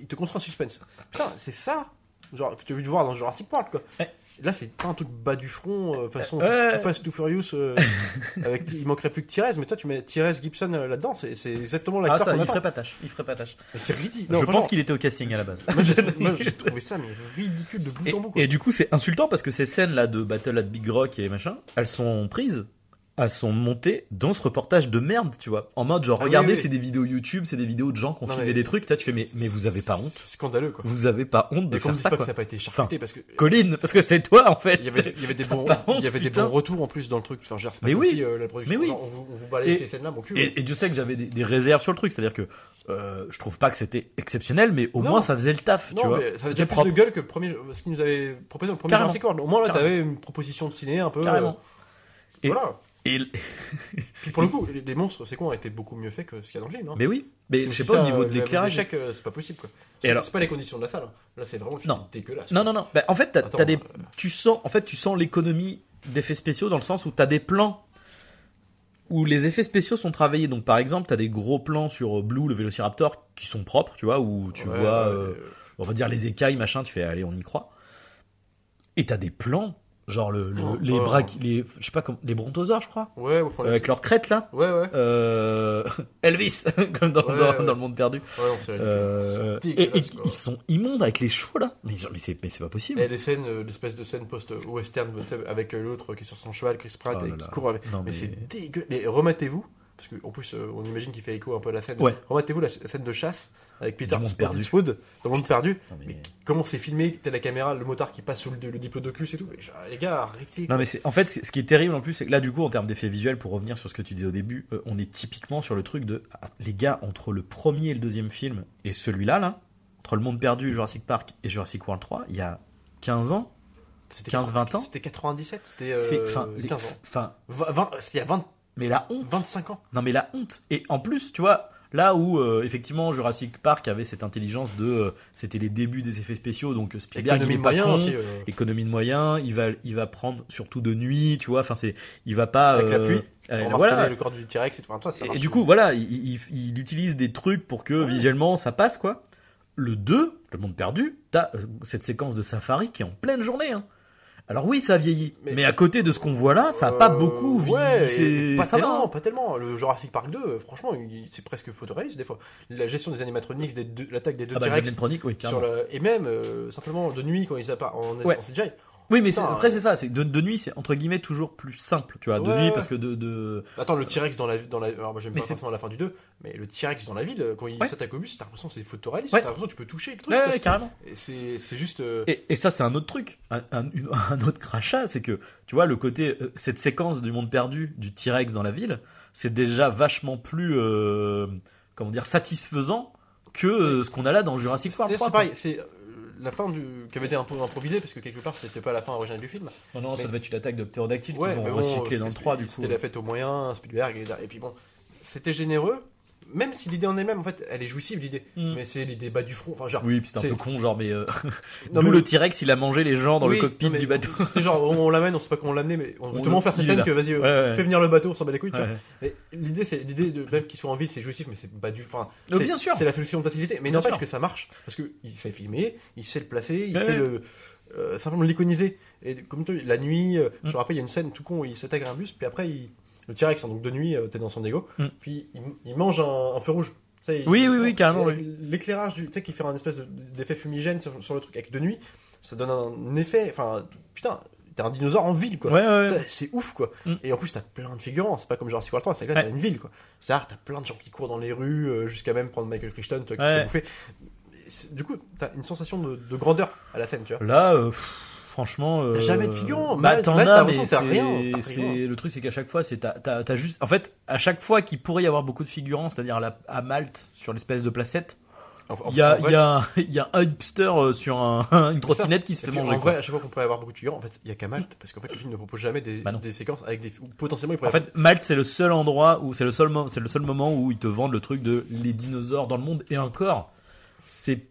il te construit un suspense. Putain, c'est ça, genre, que tu as vu voir dans Jurassic Park, quoi. Ouais. Là, c'est pas un truc bas du front, euh, façon Ouais. Too Fast, Too Furious, euh, avec, il manquerait plus que Thérèse, mais toi, tu mets Thérèse Gibson euh, là-dedans, c'est c'est exactement Ah, l'acteur ça, il ferait pas tâche. Il ferait pas tâche. C'est ridicule. je pense qu'il était au casting à la base. moi, j'ai- moi, j'ai trouvé ça mais ridicule de bout Et, en bout. quoi. et du coup, c'est insultant parce que ces scènes-là de Battle at Big Rock et machin, elles sont prises, elles sont montées dans ce reportage de merde, tu vois. En mode, genre, Ah regardez, oui. c'est des vidéos YouTube, c'est des vidéos de gens qui ont Non, filmé mais- des trucs. Tu fais, mais, mais vous avez pas honte. C'est scandaleux, quoi. Vous avez pas honte de qu'on faire ça, pas que quoi. ça n'a pas été charcuté parce que Colline, parce que c'est toi, en fait. il y avait, il y avait des bons, pas honte, il y avait des putain. bons retours en plus dans le truc. Enfin, je veux dire, c'est pas Mais oui. si euh, la production, Mais oui. genre, on vous, on vous balaye Et- ces scènes-là, mon cul. Et, et Dieu sait que j'avais des, des réserves sur le truc, c'est-à-dire que euh, je trouve pas que c'était exceptionnel, mais au Non. moins ça faisait le taf, tu vois. mais ça avait déjà plus de gueule que premier, ce qu'ils nous avait proposé dans le premier Carrément. Jurassic World. Au moins là, t'avais une proposition de ciné un peu. Carrément. euh, Et- Voilà. Et, Puis pour le coup, les, monstres, c'est con, ont été beaucoup mieux faits que ce qu'il y a dans le film. hein. mais oui, mais je sais pas au niveau de l'éclairage. euh, c'est pas possible quoi. C'est alors- pas les conditions de la salle. hein. Là, c'est vraiment Non. dégueulasse. Non, non, non. Bah, en fait, Attends, t'as des, euh, tu sens, en fait, tu sens l'économie d'effets spéciaux dans le sens où t'as des plans où les effets spéciaux sont travaillés. Donc, par exemple, t'as des gros plans sur euh, Blue, le Vélociraptor, qui sont propres, tu vois, où tu Ouais, vois euh, on va dire les écailles, machin, tu fais, allez, on y croit. Et t'as des plans, genre le, le- Oh, les oh. braques, les, je sais pas, comme, les brontosaures, je crois, Ouais, enfin, avec leur crête là. ouais, ouais. Euh, Elvis, comme dans, Ouais, dans, ouais. dans le monde perdu. Ouais, Euh, et, et ils sont immondes avec les chevaux là. Mais, genre, mais c'est mais c'est pas possible. Et les scènes, euh, l'espèce de scène post-western tu sais, avec euh, l'autre qui est sur son cheval, Chris Pratt, Oh et là qui court avec. Non, mais mais- c'est dégueu. Mais remettez-vous, parce qu'en plus, euh, on imagine qu'il fait écho un peu à la scène. Ouais. Remettez-vous la, la scène de chasse avec Peter. Eastwood dans le monde perdu. Non, mais- comment c'est filmé T'as la caméra, le motard qui passe sous le, le diplodocus et tout. Mais, genre, les gars, arrêtez. Non mais c'est en fait c'est- ce qui est terrible en plus c'est que là du coup en termes d'effets visuels pour revenir sur ce que tu disais au début euh, on est typiquement sur le truc de ah, les gars entre le premier et le deuxième film et celui-là là entre le monde perdu Jurassic Park et Jurassic World 3 il y a 15 ans? C'était 15-20 ans? C'était 97, c'était c'est euh, enfin les- 15 ans. enfin 20, 20 il y a 20, mais la honte 25 ans. non mais la honte et en plus tu vois là où euh, effectivement Jurassic Park avait cette intelligence de euh, c'était les débuts des effets spéciaux donc euh, Spielberg il Économie est de pas moyens con, aussi. euh, économie de moyens il va il va prendre surtout de nuit tu vois enfin c'est il va pas Avec la pluie, pour voilà le corps du T-Rex et tout. Enfin, toi, ça Et marche. du coup, voilà, il, il- il utilise des trucs pour que visuellement ça passe, quoi. Le 2, le monde perdu, t'as cette séquence de safari qui est en pleine journée. Hein. Alors oui, ça vieillit, mais, Mais- à côté de ce qu'on voit là, ça a pas Euh, beaucoup vieilli. Ouais, pas tellement, pas tellement. Le Jurassic Park 2, euh, franchement, c'est presque photoréaliste des fois. La gestion des animatronics, des deux- l'attaque des deux Ah bah, T-Rex oui, sur et même euh, simplement de nuit quand ils apparent en, Ouais. en CGI. Oui, mais Putain, après euh, c'est ça, c'est de, de nuit, c'est entre guillemets toujours plus simple, tu vois, de Ouais, nuit ouais. parce que de, de... Attends, le T-Rex dans la dans la alors moi j'aime Mais pas c'est- forcément la fin du 2, mais le T-Rex dans la ville quand il Ouais. s'attaque au bus, t'as l'impression que c'est photoréaliste, Ouais. t'as l'impression que tu peux toucher le truc. Ouais, quoi. ouais, carrément. Et c'est c'est juste euh, Et, et ça, c'est un autre truc, un, un- une- un autre crachat, c'est que, tu vois, le côté, euh, cette séquence du monde perdu, du T-Rex dans la ville, c'est déjà vachement plus, euh, comment dire, satisfaisant que euh, ce qu'on a là dans Jurassic c'est Park c'est 3. pareil, c'est euh, la fin du qui avait été un peu improvisée parce que quelque part c'était pas la fin originale du film. Non, non, ça devait être une attaque de ptérodactyles Ouais, qu'ils ont bon, recyclé dans le c'est- 3, du coup. C'était la fête aux moyens, Spielberg, et, et puis bon, c'était généreux, même si l'idée en elle-même, en fait, elle est jouissive, l'idée. Mm. Mais c'est l'idée bas du front, enfin, genre. Oui, puis c'est un peu con, genre, mais euh, Non, d'où mais- le T-Rex, il a mangé les gens dans Oui, le cockpit non, mais du bateau. C'est genre, on, on l'amène, on sait pas comment l'amener, mais on veut On tellement le- faire cette scène que vas-y, Ouais, ouais. fais venir le bateau, on s'en bat les couilles, tu Ouais, vois. ouais. Mais l'idée, c'est l'idée de même qu'il soit en ville, c'est jouissif, mais c'est pas du. Enfin, Oh, c'est- bien sûr. C'est la solution de facilité, mais n'empêche que ça marche parce que il sait filmer, il sait le placer, il sait le euh, simplement l'iconiser. Et comme tu la nuit, euh, je Mm. me rappelle, il y a une scène tout con où il s'attaque à un bus, puis après il le T-Rex, hein, donc de nuit, euh, t'es dans son ego, Mm. puis il, il mange un, un feu rouge. Tu sais, il- Oui, oui, oui, carrément, L'éclairage tu sais, qui fait un espèce de- d'effet fumigène sur, sur le truc avec de nuit, ça donne un effet. Enfin, putain, t'es un dinosaure en ville, quoi. Ouais, ouais, ouais. C'est ouf quoi. Mm. Et en plus t'as plein de figurants, c'est pas comme Jurassic World 3, c'est que là t'as une ville quoi. C'est-à-dire t'as plein de gens qui courent dans les rues euh, jusqu'à même prendre Michael Crichton toi, qui se fait bouffer. Du coup t'as une sensation de, de grandeur à la scène tu vois. Là, euh, pff, franchement. euh, T'as jamais de figurant. Bah, t'en as, mais c'est, le truc, c'est qu'à chaque fois, c'est t'as, juste. En fait, à chaque fois qu'il pourrait y avoir beaucoup de figurants, c'est-à-dire à Malte, sur l'espèce de placette, il y a, il y a, il y a un hipster euh, sur un, une trottinette qui se Et fait manger. En quoi. vrai, à chaque fois qu'on pourrait avoir beaucoup de figurants, en fait, il y a qu'à Malte, parce qu'en fait, le film ne propose jamais des, Bah des séquences avec des. Potentiellement, il pourrait En fait, Malte, c'est le seul endroit où c'est le seul, c'est le seul moment où ils te vendent le truc de les dinosaures dans le monde. Et encore, c'est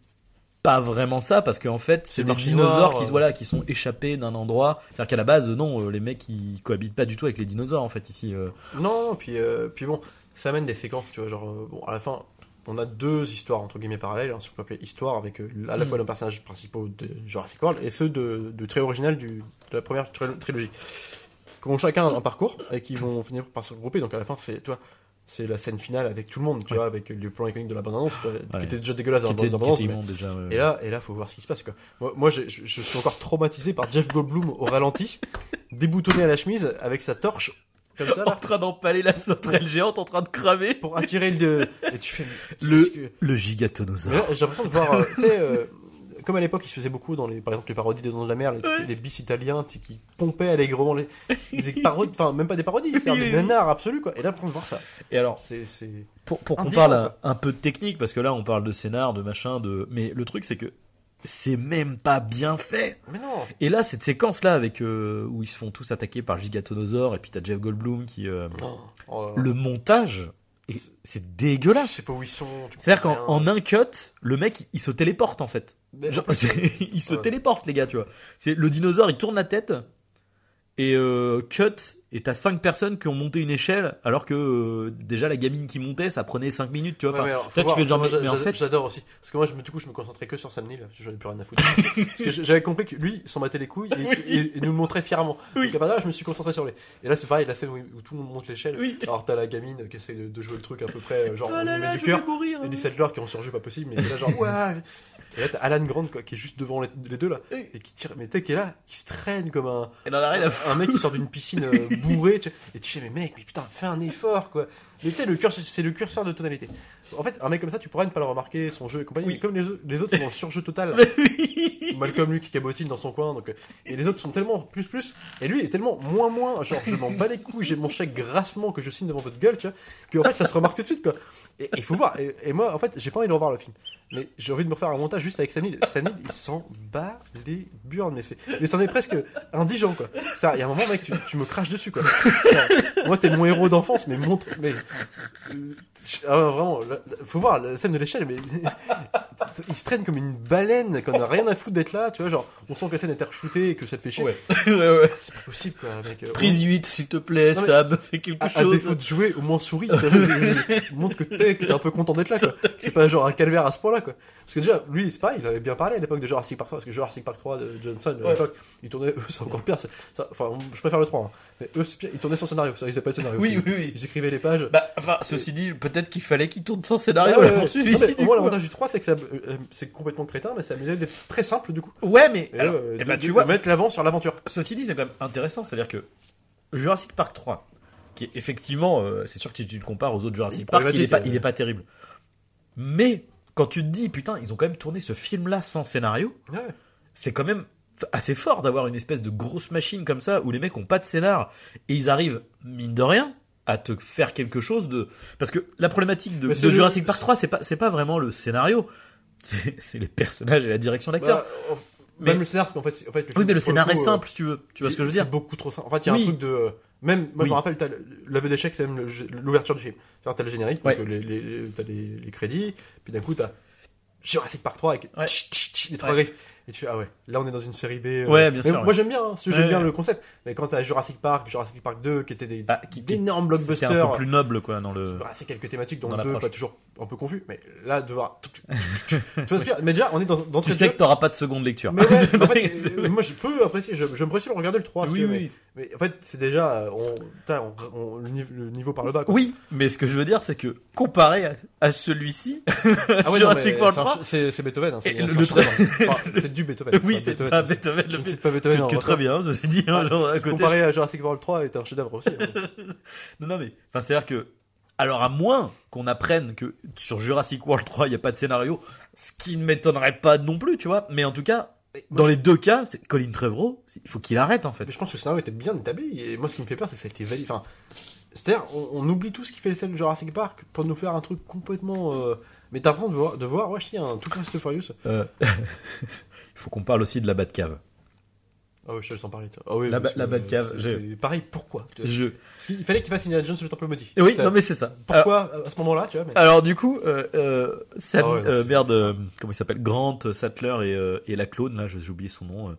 pas vraiment ça parce qu'en fait, c'est des dinosaures qui, voilà, qui sont échappés d'un endroit. C'est-à-dire qu'à la base, non, euh, les mecs ils cohabitent pas du tout avec les dinosaures en fait ici. euh. Non, puis, euh, puis bon, ça amène des séquences, tu vois, genre, bon, à la fin, on a deux histoires, entre guillemets, parallèles, hein, si on peut appeler histoire, avec à la Mm. fois nos personnages principaux de Jurassic World et ceux de, de très original du, de la première tri- trilogie, qui ont chacun un parcours et qui vont finir par se regrouper, donc à la fin, c'est, toi, c'est la scène finale avec tout le monde, tu Ouais. vois, avec le plan iconique de la bande-annonce, Ouais. qui était déjà dégueulasse dans la bande-annonce, mais- et là, et là, faut voir ce qui se passe. Quoi. Moi, moi j'ai- je, je suis encore traumatisé par Jeff Goldblum au ralenti, déboutonné à la chemise avec sa torche comme ça en train d'empaler la sauterelle géante en train de cramer. pour attirer le. Et tu fais Le- que- Le gigatonosaure. j'ai l'impression de voir, euh, tu sais, euh, comme à l'époque, il se faisait beaucoup dans les, par exemple, les parodies des Dents de la Mer, les, les bis italiens, tu sais, qui pompaient allègrement les, des parodies, enfin même pas des parodies, c'est Oui, des nanars absolus quoi. Et là, pour voir ça, Et alors, c'est, c'est. pour, pour qu'on parle un, un peu de technique, parce que là on parle de scénar, de machin, de. Mais le truc c'est que c'est même pas bien fait. Mais non. Et là, cette séquence là avec euh, où ils se font tous attaquer par le gigatonosaure et puis t'as Jeff Goldblum qui euh, non. Oh, le montage, c'est dégueulasse. je sais pas où ils sont. C'est-à-dire qu'en un cut, le mec il, il se téléporte en fait. Genre, il se téléporte les gars, tu vois. C'est le dinosaure, il tourne la tête et euh, cut et t'as cinq personnes qui ont monté une échelle alors que euh, déjà la gamine qui montait ça prenait 5 minutes tu vois Ouais, enfin mais alors, faut toi, tu voir, fais le genre mais, en fait j'adore aussi. Parce que moi, je me, du coup, je me concentrais que sur Sam Neill, parce que j'en ai plus rien à foutre. parce que j'avais compris que lui, il s'en battait les couilles et, Oui. et- et nous le montrait fièrement. Oui. Donc à partir de là, je me suis concentré sur lui. Et là, c'est pareil, la scène où, où tout le monde monte l'échelle. Oui. Alors t'as la gamine qui essaie de, de jouer le truc à peu près, euh, genre, oh on là là du cœur. Et les settlers qui ont surjeu pas possible, mais là, genre. Et là, t'as Alan Grant, quoi, qui est juste devant les, les deux, là. Et qui tire, mais tu sais, qui est là, qui se traîne comme un, elle en a rien à foutre un mec qui sort d'une piscine euh, bourrée, tu vois, et tu fais, mais mec, mais putain, fais un effort, quoi. Mais tu sais, le curseur, c'est le curseur de tonalité. En fait, un mec comme ça, tu pourrais ne pas le remarquer, son jeu et compagnie, Oui. mais comme les, autres- les autres sont dans le surjeu total. Malcolm lui qui cabotine dans son coin, donc, euh, et les autres sont tellement plus plus, et lui est tellement moins moins, genre je m'en bats les couilles, j'ai mon chèque grassement que je signe devant votre gueule, tu vois, que en fait ça se remarque tout de suite, quoi. Et il faut voir, et, et moi en fait j'ai pas envie de revoir le film, mais j'ai envie de me refaire un montage juste avec Sanil. Sanil, il s'en bat les burnes, mais c'est, mais c'en est presque indigent, quoi. Ça, il y a un moment, mec, tu, tu me craches dessus, quoi. Genre, moi, t'es mon héros d'enfance, mais montre, mais ah, vraiment, la- la- faut voir la scène de l'échelle, mais il se traîne comme une baleine, qu'on a rien à foutre d'être là, tu vois, genre, on sent que la scène est shootée et que ça te fait chier. ouais ouais ouais C'est pas possible, quoi, mec. Euh, prise 8 s'il te plaît Non, Sam fais quelque à, à chose défaut de jouer, au moins souris. montre que t'es, que t'es un peu content d'être là, quoi. C'est pas genre un calvaire à ce point-là, quoi. Parce que déjà, lui, il avait bien parlé à l'époque de Jurassic Park 3, parce que Jurassic Park 3 de Johnson, à Ouais. l'époque, il tournait, eux, c'est encore pire, ça- enfin, je préfère le 3, hein. mais eux, pire, ils tournaient sans scénario, ça, ils pas de scénario. oui oui oui Ils écrivaient les pages. bah enfin ceci dit peut-être qu'il fallait qu'il tourne sans scénario Ouais, ouais. Non, mais au du moins, coup. l'avantage du 3, c'est que ça, euh, c'est complètement crétin, mais ça mérite d'être très simple, du coup. ouais mais Et alors, euh, de- de- tu de vois mettre l'avant sur l'aventure. Ceci dit, c'est quand même intéressant, c'est-à-dire que Jurassic Park 3, qui est effectivement, euh, c'est sûr que si tu le compares aux autres Jurassic Park, il est, pas, il est pas terrible. Mais quand tu te dis, putain, ils ont quand même tourné ce film-là sans scénario, Ouais. c'est quand même assez fort d'avoir une espèce de grosse machine comme ça où les mecs ont pas de scénar et ils arrivent, mine de rien, à te faire quelque chose de. Parce que la problématique de, le- Jurassic Park 3, c'est pas, pas vraiment le scénario, c'est les personnages et la direction d'acteur. Bah, euh, Mais- Même le scénar, parce qu'en fait, en fait, le oui, mais le scénar est euh, simple, si tu veux. Tu vois ce que je veux dire? C'est beaucoup trop simple. En fait, il y a Oui. un truc de. Euh, Même, moi, Oui. je me rappelle, l'aveu d'échec, c'est même l'ouverture du film. C'est-à-dire, t'as le générique, Ouais. donc les, les, les- t'as les, les crédits, puis d'un coup, t'as Jurassic Park 3 avec Ouais. tch, tch, tch, les trois Ouais. griffes. Et tu fais, ah ouais, là, on est dans une série B. euh, Ouais, bien mais sûr, Moi, j'aime bien, hein, j'aime bien le concept. Mais quand t'as Jurassic Park, Jurassic Park 2, qui étaient des Ah, qui- d'énormes C'était blockbusters. un peu plus noble, quoi, dans le. Bah, c'est quelques thématiques dont Dans le 2 l'approche. pas toujours un peu confus, mais là, de voir. tu vois ce que je veux dire Mais déjà, on est dans, dans Tu sais que t'auras pas de seconde lecture. mais ouais, en fait, moi je peux apprécier, je, je me précise de regarder le 3. parce oui, que- oui. Mais, mais en fait, c'est déjà, on, putain, on- on- le, niveau, le niveau par le bas. Quoi. Oui, mais ce que je veux dire, c'est que comparé à, à celui-ci, ah ouais, non, Jurassic World c'est un 3, ch- c'est c'est Beethoven. Hein, c'est Et un le-. Enfin, c'est du Beethoven. oui, c'est Beethoven. pas Beethoven Je le ne fait cite pas Beethoven. en que très bien, je suis dit, hein, genre à côté. Comparé à Jurassic World 3, est un chef-d'œuvre aussi. hein. Non, non, mais, enfin, c'est-à-dire que, alors à moins qu'on apprenne que sur Jurassic World 3, il n'y a pas de scénario, ce qui ne m'étonnerait pas non plus, tu vois, mais en tout cas, dans les deux cas, c'est Colin Trevorrow, il faut qu'il arrête, en fait. Mais je pense que le scénario était bien établi. Et moi, ce qui me fait peur, c'est que ça a été validé. Enfin, c'est-à-dire, on, on oublie tout ce qui fait les scènes de Jurassic Park pour nous faire un truc complètement. euh, Mais l'impression de voir, de voir, ouais, je dis, un tout Fast Furious. Euh, il faut qu'on parle aussi de la Batcave. Ah oui, je te laisse en parler. toi. Ah oui, La ba- la j'ai- C'est pareil, pourquoi. Je... Parce qu'il fallait qu'il fasse Indiana Jones le Temple maudit. Et oui, non mais c'est ça. Pourquoi à ce moment-là, tu vois mais... Alors du coup, euh, euh, Sam, Ah ouais, euh, merde, euh, comment il s'appelle, Grant, Sattler et, euh, et la clone là, j'ai oublié son nom,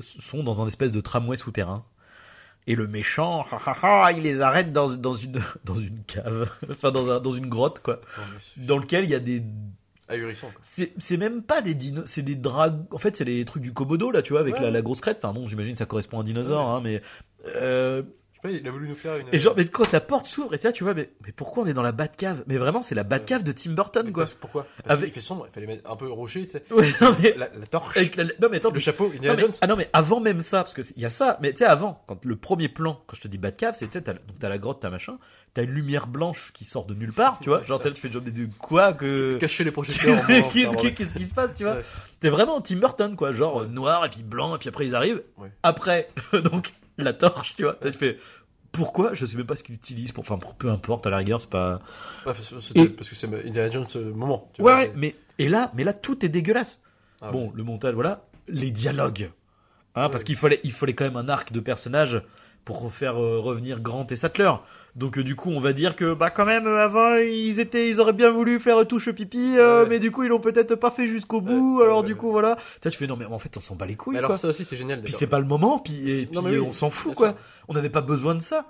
sont dans un espèce de tramway souterrain. Et le méchant, ha, ha, ha, il les arrête dans, dans une dans une cave, enfin dans un dans une grotte quoi, dans lequel il y a des ahurissant. c'est c'est même pas des dinos, c'est des dragons. En fait, c'est les trucs du Komodo là, tu vois, avec Ouais, la, la grosse crête. Enfin bon, j'imagine ça correspond à un dinosaure, Ouais. hein, mais euh, Je sais pas, il a voulu nous faire une. et genre, mais quand la porte s'ouvre, et là, tu vois, mais, mais pourquoi on est dans la Batcave? Mais vraiment, c'est la Batcave de Tim Burton, Mais quoi. parce- Pourquoi? Parce Avec- qu'il fait sombre, il fallait mettre un peu rocher, tu sais. Ouais, non, mais, La, la torche, la- non, mais attends, le chapeau, non, Indiana mais- Jones. ah non, mais avant même ça, parce que c'est- il y a ça, mais tu sais, avant, quand le premier plan, quand je te dis Batcave, c'est, tu sais, t'as, donc t'as la grotte, t'as machin, t'as une lumière blanche qui sort de nulle part, tu vois, genre, tu fais genre des, quoi que. Cacher les projecteurs. Qu'est-ce qui, se passe, tu vois? Ouais. T'es vraiment Tim Burton, quoi, genre euh, noir et puis blanc, et puis après ils arrivent. Ouais. Après, donc, la torche, tu vois, tu fais. Pourquoi? Je sais même pas ce qu'il utilise pour. Enfin, peu importe, à la rigueur, c'est pas. Ouais, parce que c'était- Et- parce que c'est Indiana Jones euh, moment. tu Ouais, vois, ouais, c'est- mais et là, mais là tout est dégueulasse. Ah, bon, ouais. le montage, voilà, les dialogues, hein, parce qu'il fallait, il fallait quand même un arc de personnage pour faire euh, revenir Grant et Sattler. Donc euh, du coup, on va dire que bah quand même euh, avant ils étaient, ils auraient bien voulu faire touche pipi, Ouais. mais du coup ils l'ont peut-être pas fait jusqu'au bout. Alors du coup voilà, tu tu fais non mais en fait on s'en bat les couilles. Mais quoi. alors ça aussi c'est génial. Puis c'est pas le moment, puis, et, puis Non, mais oui, on s'en fout quoi. sûr. On n'avait pas besoin de ça.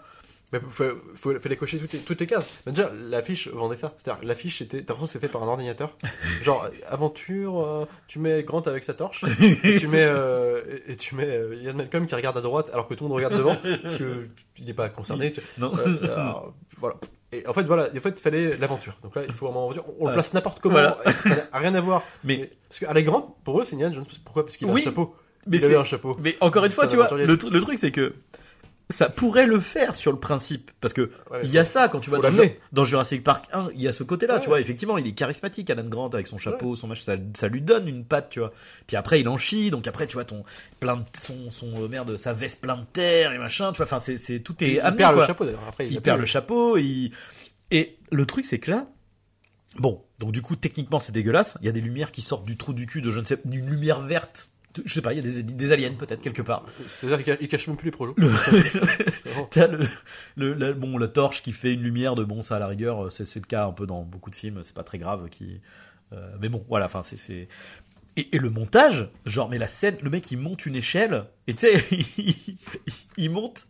Mais faut, fallait cocher toutes les, toutes les cases. Mais déjà, l'affiche vendait ça. C'est-à-dire, l'affiche, c'était, t'as l'impression que c'est fait par un ordinateur. Genre, aventure, euh, tu mets Grant avec sa torche, et tu mets, euh, et, et tu mets euh, Ian Malcolm qui regarde à droite alors que tout le monde regarde devant, parce que il n'est pas concerné. tu- Non. Alors, voilà. Et en fait, voilà, en fait, il fallait l'aventure. Donc là, il faut vraiment l'aventure. On, le place n'importe comment. Voilà. ça n'a rien à voir. Mais- parce que Alec Grant, pour eux, c'est Indiana Jones. Pourquoi? Parce qu'il a Oui, un chapeau. mais il avait un chapeau. Mais encore une fois, tu vois, aventurier. le, tr- le truc c'est que ça pourrait le faire sur le principe, parce que Ouais, il y a ça quand tu vas dans, Jurassic Park 1, il y a ce côté-là, Ouais. tu vois, effectivement, il est charismatique, Alan Grant avec son chapeau, son machin, ça, ça lui donne une patte, tu vois. Puis après, il en chie, donc après, tu vois, ton plein de, son, son euh, merde, sa veste plein de terre et machin, tu vois, enfin, c'est, c'est tout est il amené, perd le chapeau d'ailleurs. Après, il a perd le chapeau, il... et le truc c'est que là, bon, donc du coup techniquement c'est dégueulasse, il y a des lumières qui sortent du trou du cul de je ne sais, d'une lumière verte, je sais pas, il y a des, des aliens peut-être quelque part. C'est-à-dire qu'il ca- il cache même plus les. T'as le, le, la, bon, la torche qui fait une lumière de bon, ça à la rigueur, c'est, c'est le cas un peu dans beaucoup de films, c'est pas très grave. Qui, euh, mais bon, voilà, enfin, c'est. Et, et le montage, genre, mais la scène, le mec il monte une échelle, et tu sais, il, il monte,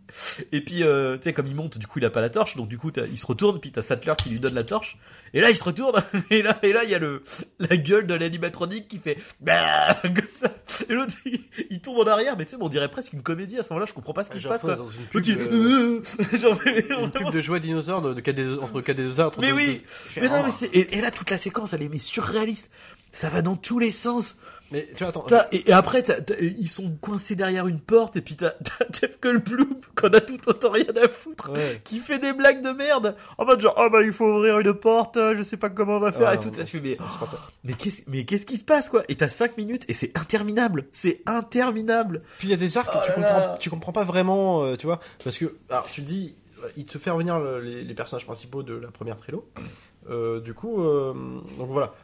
et puis, euh, tu sais, comme il monte, du coup il a pas la torche, donc du coup il se retourne, puis t'as Sattler qui lui donne la torche, et là il se retourne, et là, et là il y a le, la gueule de l'animatronique qui fait, bah, comme ça, et l'autre il, il tombe en arrière, mais tu sais, on dirait presque une comédie à ce moment-là, je comprends pas ce qui se passe, quoi. Dans une pub, euh, Genre, mais une pub de jouets dinosaures de, de KD, entre KD2A. Entre Mais oui. Mais non, oh. mais et, et là, toute la séquence, elle est mais surréaliste. Ça va dans tous les sens. Mais tu vois, attends. Et, et après, ils sont coincés derrière une porte, et puis t'as, Jeff Goldblum, qu'on a tout autant rien à foutre, Ouais. qui fait des blagues de merde. En mode genre, oh bah, il faut ouvrir une porte, je sais pas comment on va faire, Ah, et tout. Là, je mais, insupportable. mais qu'est-ce, qui se passe, quoi? Et t'as 5 minutes, et c'est interminable. C'est interminable. Puis il y a des arcs Oh que tu là comprends, tu comprends pas vraiment, euh, tu vois, parce que, alors tu te dis, il te fait revenir le- les, les personnages principaux de la première trilo. Euh, du coup, euh, donc voilà.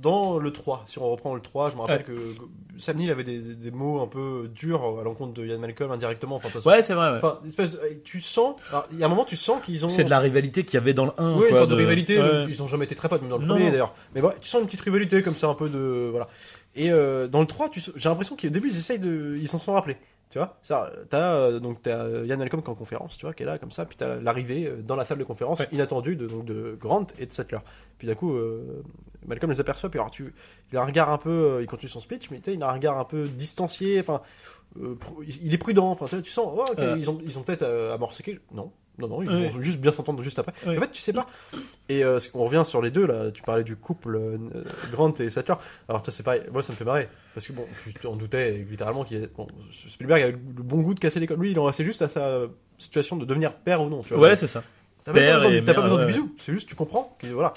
Dans le 3, si on reprend le 3, je me rappelle que Sam Neill avait des, mots un peu durs à l'encontre de Ian Malcolm indirectement. Enfin, Ouais, c'est vrai, ouais. Enfin, une espèce de, tu sens, il y a un moment, tu sens qu'ils ont. C'est de la rivalité qu'il y avait dans le 1. Oui, une sorte de, rivalité. Ouais. Ils ont jamais été très potes, même dans le Non, premier d'ailleurs. Mais tu sens une petite rivalité comme ça, un peu de voilà. Et euh, dans le 3, tu, j'ai l'impression qu'au début ils essayent de, ils s'en sont rappelés. Tu vois, ça, t'as euh, donc t'as euh, Yann Malcolm qui est en conférence, tu vois, qui est là comme ça, puis t'as l'arrivée euh, dans la salle de conférence Ouais. inattendue de donc de Grant et de Sattler. Puis d'un coup, euh, Malcolm les aperçoit, puis alors tu, il a un regard un peu, euh, il continue son speech, mais il a un regard un peu distancié, enfin, il est prudent, enfin, tu, vois, tu sens, oh, ok, Euh. ils ont, ils ont peut-être amorcé quelque, non, non, non, ils vont juste bien s'entendre juste après. En fait, tu sais pas. Et euh, on revient sur les deux là. Tu parlais du couple euh, Grant et Sattler. Alors ça c'est pareil. Moi ça me fait marrer parce que bon, je en doutais littéralement qu'il y ait- bon, Spielberg a eu le bon goût de casser l'école. Lui, il en restait juste à sa situation de devenir père ou non. Tu vois. Ouais, c'est ça. T'as pas besoin, et du- t'as pas mère, besoin ouais, du bisou. C'est juste tu comprends voilà.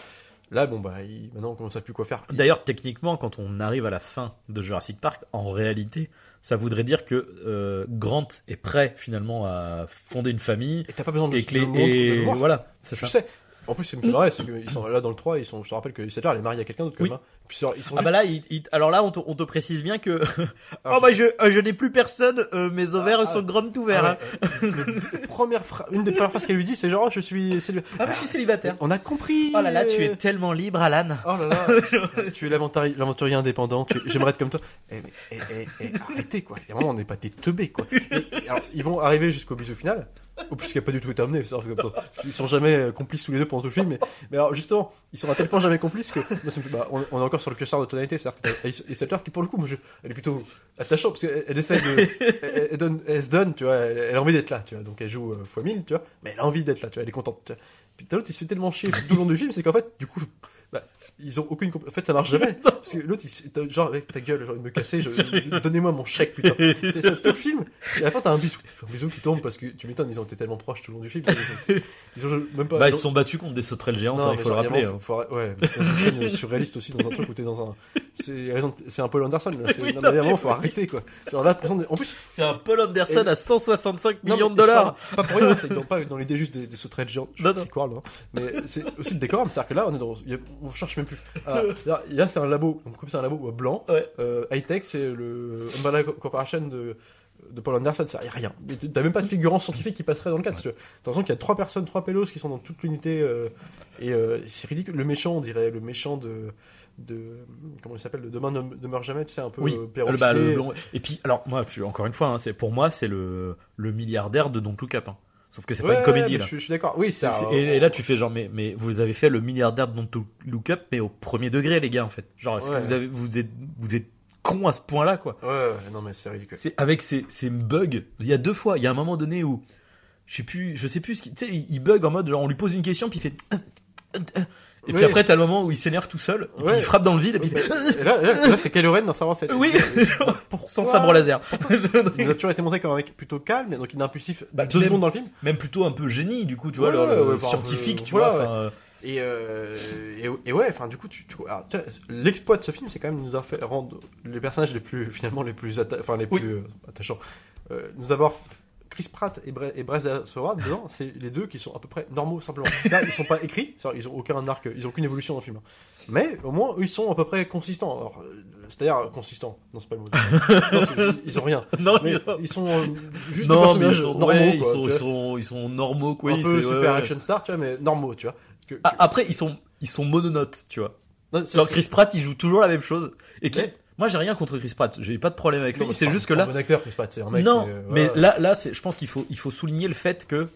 Là bon bah il- maintenant on commence à plus quoi faire. D'ailleurs, techniquement, quand on arrive à la fin de Jurassic Park, en réalité, ça voudrait dire que euh, Grant est prêt finalement à fonder une famille Et t'as pas besoin de, et de le de le et voir. voilà, c'est ça. sais. En plus, c'est fait marrer, c'est qu'ils sont là dans le 3, ils sont, je te rappelle que Sattler, elle est mariée à quelqu'un d'autre quand Oui. même. hein. Puis sur- ils sont Ah juste- bah là, alors là, on te, on te précise bien que Alors, oh bah je, euh, je n'ai plus personne, euh, mes ovaires Ah, sont grands ouverts. Ah hein. ouais, euh, première phra- une des premières phrases qu'elle lui dit, c'est genre, oh, je suis célibataire. Ah, mais je suis célibataire. On a compris. Oh là là, tu es tellement libre, Alan. Oh là là, tu es l'aventurier indépendant. tu- J'aimerais être comme toi. Eh, mais, eh, eh, eh, arrêtez quoi. Il y a un moment, on n'est pas des teubés quoi. Et alors, ils vont arriver jusqu'au bisou final. Au plus, qui a pas du tout été amené. Ils sont jamais euh, complices tous les deux pendant tout le film. Mais, mais alors, justement, ils sont à tel point jamais complices que bah, on, est encore sur le cluster de tonalité. C'est-à-dire t'as- et Sattler qui, pour le coup, elle est plutôt attachante parce qu'elle elle essaie de. Elle, se donne, tu vois. Elle, a envie d'être là, tu vois. Donc elle joue euh, fois 1000, tu vois. Mais elle a envie d'être là, tu vois. Elle est contente. tu vois. Puis l'autre, il se fait tellement chier tout le long du film, c'est qu'en fait, du coup, ils ont aucune. En fait, ça marche jamais. Parce que l'autre, il genre, avec ta gueule, genre, il me casser, je- donnez-moi mon chèque, putain. C'est ça tout le film. Et à la fin, t'as un bisou. Un bisou qui tombe parce que tu m'étonnes, ils ont été tellement proches tout le long du film. Ils ont, ils ont même pas. Bah, ils se sont battus contre des sauterelles géantes, Non, hein, il faut le rappeler. hein. faut- ouais, c'est un film surréaliste aussi dans un truc où t'es dans un. C'est c'est un Paul Anderson. Là. C'est- Oui, non, mais faut arrêter quoi. Genre là, en plus, C'est un Paul Anderson Et- à 165 non, millions de dollars. Pas pour rien, c'est pas dans l'idée juste des, des sauterelles géantes. Non. si World, hein. Mais c'est aussi le décorum. C'est-à-dire que là, on est dans. on cherche même plus. Ah, là, là, c'est un labo. Donc, comme c'est un labo euh, blanc, Ouais. euh, high-tech, c'est le Umbrella Co- Corporation de. de Paul Anderson, il y a rien. T'as même pas de figurant scientifique qui passerait dans le cadre. si tu veux. T'as l'impression qu'il y a trois personnes, trois pélos qui sont dans toute l'unité. euh, et euh, c'est ridicule. Le méchant, on dirait, le méchant de. de comment il s'appelle Le Demain ne meurt jamais, tu sais, un peu Oui, le, peroxydé. bah, le blond- Et puis, alors, moi, encore une fois, hein, c'est pour moi, c'est le, le milliardaire de Don't Look Up. hein. Sauf que c'est pas une comédie, là. Je, suis- je suis d'accord. Oui, un- et, et là, tu fais genre, mais, mais vous avez fait le milliardaire de Don't Look Up, mais au premier degré, les gars, en fait. Genre, est-ce Ouais. que vous, avez, vous, êtes, vous êtes con à ce point-là, quoi? Ouais, ouais, non, mais c'est ridicule. C'est avec ces, ces bugs. Il y a deux fois, il y a un moment donné où je sais plus, je sais plus ce qui, tu sais, il il bug en mode genre on lui pose une question puis il fait et puis après t'as le moment où il s'énerve tout seul et puis il frappe dans le vide et puis Et là, là, là, c'est Kylo Ren dans Star Wars 7. oui, Pourquoi sans sabre laser. Il a toujours été montré comme un mec plutôt calme, donc il est impulsif Bah, deux même- secondes dans le film. Même plutôt un peu génie du coup, tu vois, Ouais, le, ouais, un scientifique, peu- tu voilà, vois. euh, Et, euh, et, et ouais, enfin du coup, tu, tu- l'exploit de ce film, c'est quand même nous avoir fait rendre les personnages les plus finalement les plus enfin les Oui. plus euh, attachants. Euh, nous avoir Chris Pratt et, Bre et Bryce dedans, c'est les deux qui sont à peu près normaux simplement. Là, ils sont pas écrits, ils ont aucun arc, ils ont aucune évolution dans le film. hein. Mais au moins, ils sont à peu près consistants. Alors, euh, c'est-à-dire euh, consistants. Non, c'est pas le mot. Non, ils ont rien. Non, Mais ils ont- ils sont euh, juste des non, mais ils sont, normaux, ouais, ils quoi, sont, ils sont, ils sont normaux, quoi. un peu super ouais, ouais. action star, tu vois, mais normaux, tu vois. Que- que- après, ils sont, ils sont mononotes, tu vois. Non, c'est- Chris Pratt, il joue toujours la même chose. Et qui, Mais- moi, j'ai rien contre Chris Pratt. J'ai pas de problème avec lui. C'est juste que là, un bon acteur, Chris Pratt, c'est un mec. non, euh, mais voilà. là, là, je pense qu'il faut, il faut souligner le fait que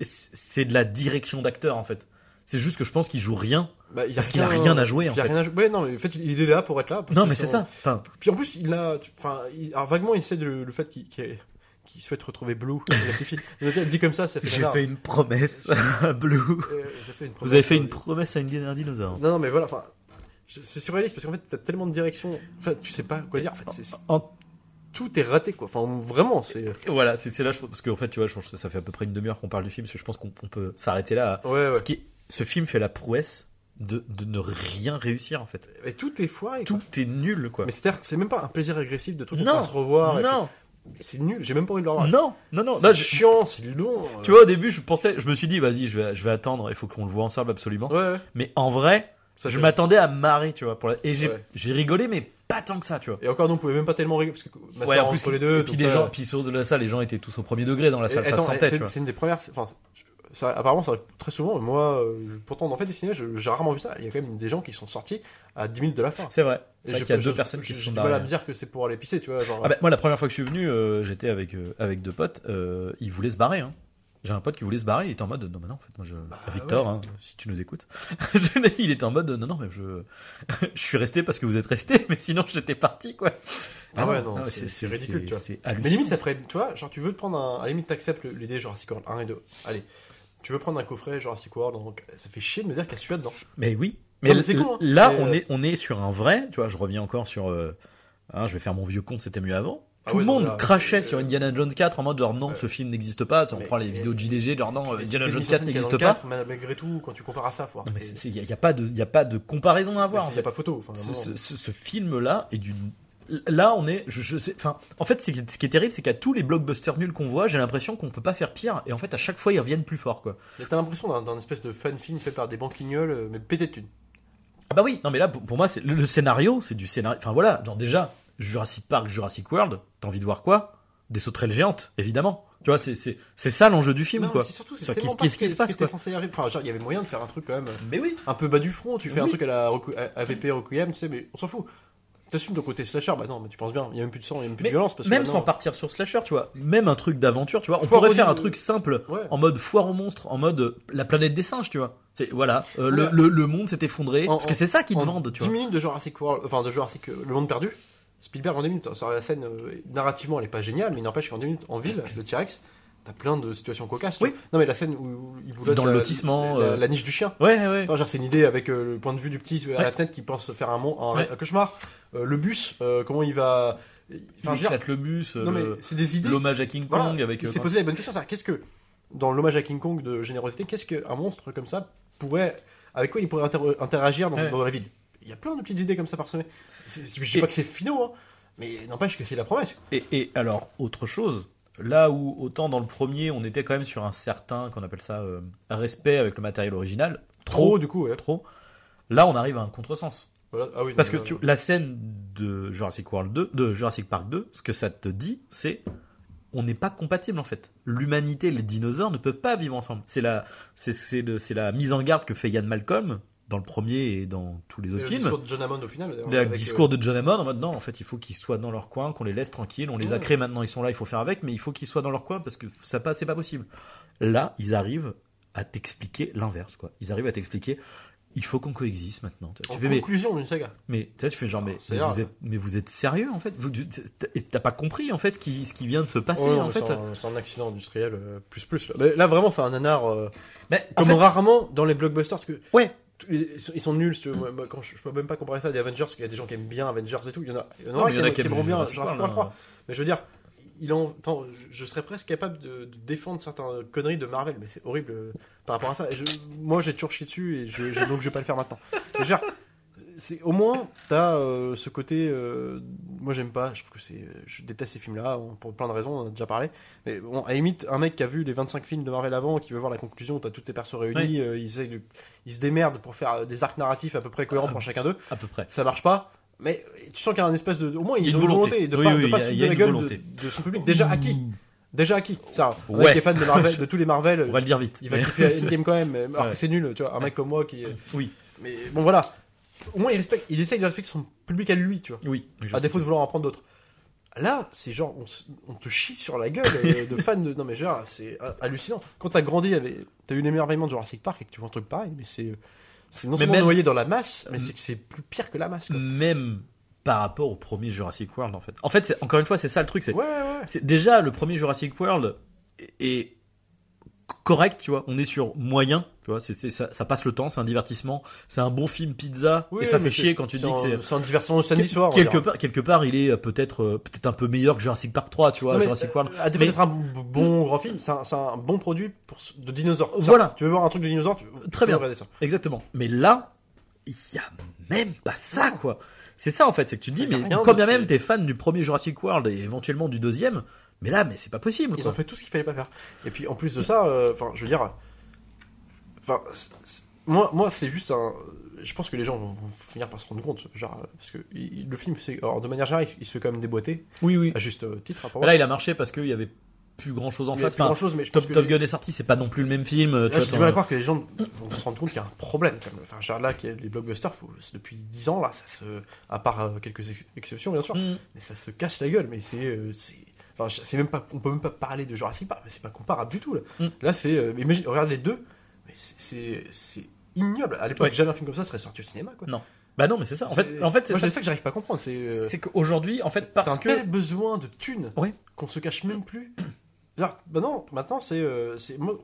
c'est de la direction d'acteur en fait. C'est juste que je pense qu'il joue rien. Bah, il parce qu'il a rien à jouer, en fait. rien à jouer. Ouais, non, mais en fait, il, est là pour être là. Non, mais c'est ça. Enfin, Puis en plus, il a, enfin, il- alors vaguement, il sait le fait qu'il souhaite retrouver Blue. Donc, dit comme ça, ça fait. j'ai fait une promesse à Blue. Euh, ça fait une Vous avez fait une promesse. promesse à une un dinosaure. Non, non, mais voilà, enfin, c'est surréaliste parce qu'en fait, t'as tellement de directions. Enfin, tu sais pas quoi dire. En fait, c'est- En- tout est raté, quoi. Enfin, vraiment, c'est. Voilà, c'est là, je, parce qu'en fait, tu vois, je pense que ça fait à peu près une demi-heure qu'on parle du film, parce que je pense qu'on on peut s'arrêter là. Ouais, ouais. Ce, qui ce film fait la prouesse de, de ne rien réussir en fait. Et tout est foiré. quoi. Tout est nul quoi. Mais c'est-à-dire, c'est même pas un plaisir agressif de tout non, se revoir. non, C'est nul. J'ai même pas envie de le revoir. non, non, non. C'est chiant, c'est long. tu vois, au début, je pensais, je me suis dit, vas-y, je vais, je vais attendre, il faut qu'on le voit ensemble absolument. Ouais, ouais. Mais en vrai, Ça, je m'attendais à me marrer, tu vois. Pour la- Et j'ai Ouais. rigolé, mais pas tant que ça, tu vois. Et encore, nous, on pouvait même pas tellement rigoler parce que ma Ouais, en plus, entre les deux. et puis les euh, gens, puis sur de la salle, les gens étaient tous au premier degré dans la salle, et ça attends, se sentait, c'est- une des premières. Enfin, ça, apparemment, ça arrive très souvent. Moi, euh, je- pourtant, en fait des ciné, je- j'ai rarement vu ça. Il y a quand même des gens qui sont sortis à 10 minutes de la fin. C'est vrai. C'est qu'il y a je- deux personnes qui se J'ai sont du mal à me dire que c'est pour aller pisser, tu vois. Genre, Ah bah, moi, la première fois que je suis venu, euh, j'étais avec, euh, avec deux potes, euh, ils voulaient se barrer. Hein. J'ai un pote qui voulait se barrer, il était en mode non, mais non, en fait, moi, je. Victor, ouais. hein, si tu nous écoutes. il était en mode non, non, mais je. je suis resté parce que vous êtes resté, mais sinon, j'étais parti, quoi. Ah ouais, non, c'est- c'est ridicule, tu vois. C'est Mais limite, ça ferait. Tu vois, genre, tu veux te prendre un. À la limite, t'acceptes l'idée Jurassic World 1 et 2. Allez. Tu veux prendre un coffret Jurassic World, donc ça fait chier de me dire qu'il y a celui-là dedans. Mais oui. Non, Mais, con, hein. là, Mais, on, euh, est, on est sur un vrai. Tu vois, je reviens encore sur. euh, hein, je vais faire mon vieux con, c'était mieux avant. Ah Tout ouais, le monde là, crachait euh, sur Indiana Jones 4 en mode genre non, ouais. ce film n'existe pas. On Mais- prend les mais- vidéos de JDG, genre non, Mais Indiana Jones une 4 mise en scène qui est n'existe pas. le 4, mais malgré tout, quand tu compares à ça, il n'y a, y a pas de, comparaison à avoir. Il n'y a pas photo. Enfin, Ce, vraiment. ce- ce- ce film-là est d'une. Là, on est. Je, je sais, enfin, en fait, ce qui est terrible, c'est qu'à tous les blockbusters nuls qu'on voit, j'ai l'impression qu'on peut pas faire pire. Et en fait, à chaque fois, ils reviennent plus fort, quoi. Mais t'as l'impression d'un espèce de fan film fait par des banquignoles, euh, mais pété de thunes. Ah bah oui, non mais là, pour, pour moi, c'est le, le scénario, c'est du scénario. Enfin voilà, genre déjà, Jurassic Park, Jurassic World, t'as envie de voir quoi? Des sauterelles géantes, évidemment. Tu vois, c'est c'est c'est ça l'enjeu du film, Non, quoi. mais c'est surtout, c'est qu'est-ce qui se passe, quoi. était censé arriver. Enfin, genre, il y avait moyen de faire un truc quand même Mais oui. un peu bas du front. Tu fais un truc à la AVP Requiem, tu sais, mais on s'en fout. T'assumes ton côté slasher, bah non, mais tu penses bien, il y a même plus de sang, il y a même plus Mais de violence. Parce que Même maintenant- sans partir sur slasher, tu vois, même un truc d'aventure, tu vois, on Foire pourrait faire un truc simple, Ouais. en mode foire aux monstres, en mode euh, la planète des singes, tu vois. C'est voilà, euh, le, Ouais. le, le monde s'est effondré, En- parce que c'est ça qu'ils te en vendent, tu 10 vois. minutes de Jurassic World, enfin de Jurassic euh, Le Monde Perdu, Spielberg en 10 minutes. Alors, la scène, euh, narrativement, elle est pas géniale, mais il n'empêche qu'en 10 minutes, en ville, le T-Rex, t'as plein de situations cocasses. Oui. Non, mais la scène où il boulotte Dans le la- lotissement, la, euh. la niche du chien. Ouais, ouais. Enfin, c'est une idée avec euh, le point de vue du petit à Ouais. la fenêtre qui pense faire un, mon, un, Ouais. un cauchemar. Euh, le bus, euh, comment il va. Enfin, Il je dire, le bus, non, mais c'est des idées. l'hommage à King Kong Voilà, avec. s'est posé la bonne question. ça. Qu'est-ce que, dans l'hommage à King Kong de générosité, qu'est-ce qu'un monstre comme ça pourrait. Avec quoi il pourrait inter- interagir dans, Ouais. dans la ville? Il y a plein de petites idées comme ça parsemées. Je dis Et- pas que c'est finaux, hein, mais n'empêche que c'est la promesse. Et, et alors, autre chose, là où autant dans le premier, on était quand même sur un certain, qu'on appelle ça, euh, respect avec le matériel original, Trop, trop, du coup, ouais. trop, là on arrive à un contresens. Voilà. Ah oui, Parce que non, tu, non. la scène de Jurassic World 2, de Jurassic Park 2, ce que ça te dit, c'est on n'est pas compatible en fait. L'humanité et les dinosaures ne peuvent pas vivre ensemble. C'est la, c'est la mise en garde que fait Ian Malcolm dans le premier et dans tous les autres le films. discours de John Hammond au final. Le avec, discours euh, de John Hammond non, en fait, il faut qu'ils soient dans leur coin, qu'on les laisse tranquilles. On les a créés maintenant, ils sont là, il faut faire avec, mais il faut qu'ils soient dans leur coin parce que ça passe, c'est pas possible. Là, ils arrivent à t'expliquer l'inverse, quoi. Ils arrivent à t'expliquer, il faut qu'on coexiste maintenant. Tu en fais, conclusion d'une saga. mais tu fais genre, mais, grave. vous êtes, mais vous êtes sérieux en fait t'as- pas compris en fait ce qui, ce qui vient de se passer Ouais, en fait. c'est un, accident industriel euh, plus plus. Là. Mais là vraiment c'est un nanar euh, Mais en comme fait- rarement dans les blockbusters parce que ouais, ils sont- nuls. si tu veux. Moi, moi, quand je, je peux même pas comparer ça à des Avengers parce qu'il y a des gens qui aiment bien Avengers et tout. Il y en a, il y en Non, il y en a qui, aiment bien Jurassic World, World hein. 3. Mais je veux dire, il en, attends, je, serais presque capable de, de défendre certaines conneries de Marvel, mais c'est horrible euh, par rapport à ça. Et je- moi j'ai toujours chié dessus et je, je- donc je vais pas le faire maintenant. Mais je veux dire, c'est au moins t'as euh, ce côté euh, moi j'aime pas je trouve que c'est je déteste ces films là pour plein de raisons on en a déjà parlé mais bon à la limite un mec qui a vu les 25 films de Marvel avant qui veut voir la conclusion t'as toutes tes persos réunis euh, ils, essayent de- ils se démerdent pour faire euh, des arcs narratifs à peu près cohérents pour chacun d'eux à peu près. ça marche pas mais tu sens qu'il y a un espèce de au moins Il y a ils une ont une volonté. volonté de Oui, pas, oui, de pas il y a- se il foutre y a de la une gueule de, volonté. de son public déjà acquis déjà acquis ça un Ouais. mec qui est fan de Marvel de tous les Marvel On va le dire vite. il va mais- kiffer Endgame quand même alors Ouais. que c'est nul tu vois un mec comme moi qui est- Oui, mais bon voilà au moins il respecte il essaye de respecter son public à lui tu vois oui. à défaut de vouloir en prendre d'autres. Là, c'est genre, on, s- on te chie sur la gueule euh, de fans de. Non, mais genre, c'est euh, hallucinant. Quand t'as grandi, avec... t'as eu l'émerveillement de Jurassic Park et que tu vois un truc pareil, mais c'est. C'est non Mais seulement même- noyé dans la masse, mais c'est que c'est plus pire que la masse. Quoi. Même par rapport au premier Jurassic World en fait. En fait, c'est- encore une fois, c'est ça le truc. C'est Ouais, ouais. c'est déjà le premier Jurassic World est correct, tu vois. On est sur moyen, tu vois. C'est, c'est- ça, ça passe le temps, c'est un divertissement, c'est un bon film pizza Oui, et ça fait chier quand tu dis que c'est. un- C'est un divertissement de samedi soir. quelque part, quelque part, il est euh, peut-être euh, peut-être un peu meilleur que Jurassic Park 3, tu vois. Mais, Jurassic euh, World. À défaut Mais- un bon grand film, c'est un, c'est un bon produit pour, de dinosaures. Ça, Voilà. Tu veux voir un truc de dinosaures tu, tu Très peux bien. regarder ça. Exactement. Mais là, il y a même pas ça, quoi. C'est ça en fait, c'est que tu te dis, mais quand bien même t'es fan du premier Jurassic World et éventuellement du deuxième, mais là, mais c'est pas possible. Ils quoi. ont fait tout ce qu'il fallait pas faire. Et puis en plus de ça, euh, enfin, je veux dire, enfin, moi, moi, c'est juste un. Je pense que les gens vont, finir par se rendre compte, genre, euh, parce que il- le film, c'est, de manière générale, il se fait quand même déboîter, Oui, oui. à juste euh, titre. moi. là, il a marché parce qu'il y avait plus grand chose en face. Enfin, grand chose, mais je Top, les- Gun est sorti, c'est pas non plus le même film. Là, tu vois, j'ai du mal à croire que les gens vont se rendre compte qu'il y a un problème. Quand même. Enfin, genre là, les blockbusters, faut- depuis 10 ans, là, ça se, à part quelques ex- exceptions, bien sûr, Mm. mais ça se casse la gueule. Mais c'est, c'est, enfin, c'est même pas, on peut même pas parler de Jurassic Park, mais c'est pas comparable du tout. Là, Mm. là c'est, euh, imagine, regarde les deux, mais c'est, ignoble. À l'époque, Ouais. jamais un film comme ça serait sorti au cinéma. Quoi. Non. Bah non, mais c'est ça. En fait, C'est- en fait, c'est ça. ça que j'arrive pas à comprendre. C'est, euh, C'est qu'aujourd'hui, en fait, parce un que tel besoin de thunes Ouais. qu'on se cache même plus. Genre, bah non, maintenant c'est, euh,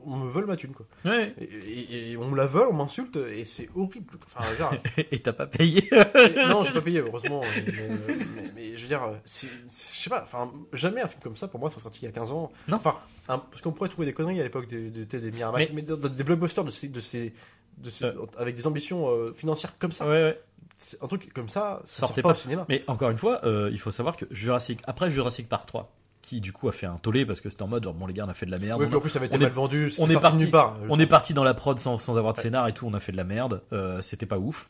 on me vole ma thune quoi. Ouais. Et, et- et on me la vole, on m'insulte, et c'est horrible. Enfin, genre, et t'as pas payé. et- non, j'ai pas payé, heureusement. Mais, mais- mais je veux dire, je sais pas, enfin, jamais un film comme ça, pour moi, ça sorti il y a 15 ans. Non. Enfin, un- parce qu'on pourrait trouver des conneries à l'époque des, des, des, des Miramax, mais, des blockbusters de ces, de ces, de ces- Euh. avec des ambitions euh, financières comme ça. Ouais, ouais. C'est un truc comme ça, ça Sortez sort pas pas. au cinéma. Mais encore une fois, euh, il faut savoir que Jurassic, après Jurassic Park 3, qui du coup a fait un tollé parce que c'était en mode genre bon les gars on a fait de la merde. Oui, on puis a- en plus, ça avait été mal vendu, on est parti, part. on est parti dans la prod sans, sans avoir de scénar et tout, on a fait de la merde. Euh, c'était pas ouf.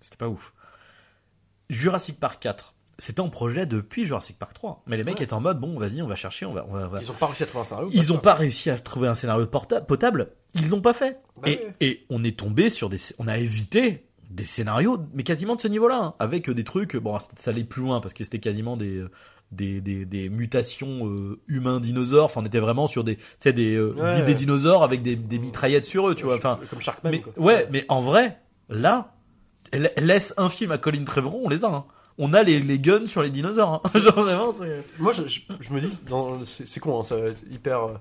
C'était pas ouf. Jurassic Park 4, c'était en projet depuis Jurassic Park 3. Mais les mecs Ouais. étaient en mode bon vas-y on va chercher, on va, on va, Ils ont pas réussi à trouver un scénario. Ils ont pas réussi à trouver un scénario potable, ils l'ont pas fait. Bah et, ouais. et on est tombé sur des, on a évité des scénarios, mais quasiment de ce niveau-là, hein, avec euh, des trucs, bon, ça allait plus loin parce que c'était quasiment des, euh, des, des, des mutations euh, humains dinosaures. Enfin, on était vraiment sur des, des, euh, Ouais. des dinosaures avec des, des mitraillettes sur eux, tu vois. Enfin, comme Sharkman. mais quoi. ouais, mais en vrai, là, la- laisse un film à Colin Trevorrow, on les a. hein. On a les, les guns sur les dinosaures. hein. Genre vraiment. Moi, je, je- je me dis, c'est c'est con, hein, ça va être hyper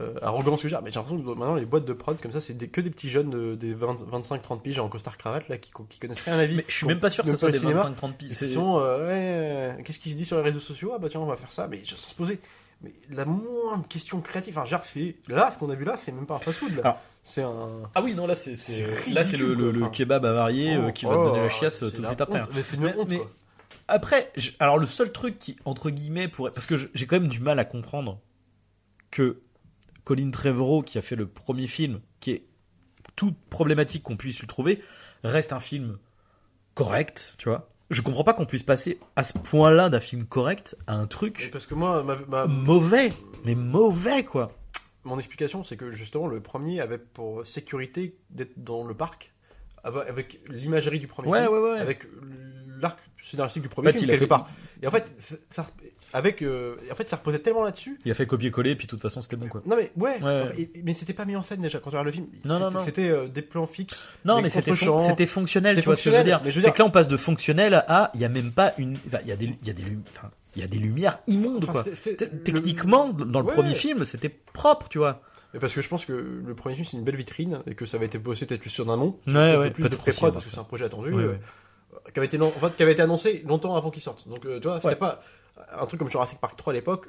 euh, euh, arrogant ce que j'ai, mais j'ai l'impression que maintenant les boîtes de prod comme ça, c'est des- que des petits jeunes de, des 25-30 piges en costard cravate là, qui, qui connaissent rien à la vie. Mais je suis même pas sûr que ce soit des cinéma, 25-30 piges. qui sont, euh, ouais, euh, qu'est-ce qui se dit sur les réseaux sociaux? Ah bah tiens, on va faire ça, mais sans se poser. Mais la moindre question créative, enfin, genre, c'est là, ce qu'on a vu là, c'est même pas un fast-food là. Alors, C'est un. Ah oui, non, là, c'est, là, c'est le, kebab avarié euh, qui va te donner la chiasse euh, tout de suite après. honte. hein. Mais c'est une Mais- honte mais- quoi. Après, je- alors le seul truc qui, entre guillemets, pourrait. Parce que je- j'ai quand même du mal à comprendre que Colin Trevorrow, qui a fait le premier film, qui est toute problématique qu'on puisse lui trouver, reste un film correct, tu vois. Je comprends pas qu'on puisse passer à ce point-là d'un film correct à un truc Parce que moi, ma, ma- mauvais, mais mauvais quoi. mon explication, c'est que justement, le premier avait pour sécurité d'être dans le parc, avec, l'imagerie du premier Ouais, film, ouais, ouais. avec l'arc scénaristique du premier En fait, film, il quelque fait- part. Et en fait, ça- avec, euh, en fait, ça reposait tellement là-dessus. Il a fait copier-coller, puis de toute façon c'était bon quoi. Non mais ouais, Ouais. enfin, et- mais c'était pas mis en scène déjà quand tu regardes le film. Non, non, C'était- non. C'était euh, des plans fixes. Non, mais c'était fon- c'était fonctionnel, tu vois ce que je veux dire. C'est que là on passe de fonctionnel à il y a même pas une, enfin, il y a des, il y a des, enfin, il y a des lumières immondes Enfin, quoi. Techniquement, dans le Ouais. premier film, c'était propre, tu vois. Mais parce que je pense que le premier film c'est une belle vitrine et que ça avait été bossé peut-être plus sur un an, Ouais, peut-être ouais, plus de peut-être pré-prod aussi, parce que ouais. c'est un projet attendu. Euh, qui avait été non- en fait, qui avait été annoncé longtemps avant qu'il sorte. Donc euh, tu vois, c'était pas un truc comme Jurassic Park 3 à l'époque.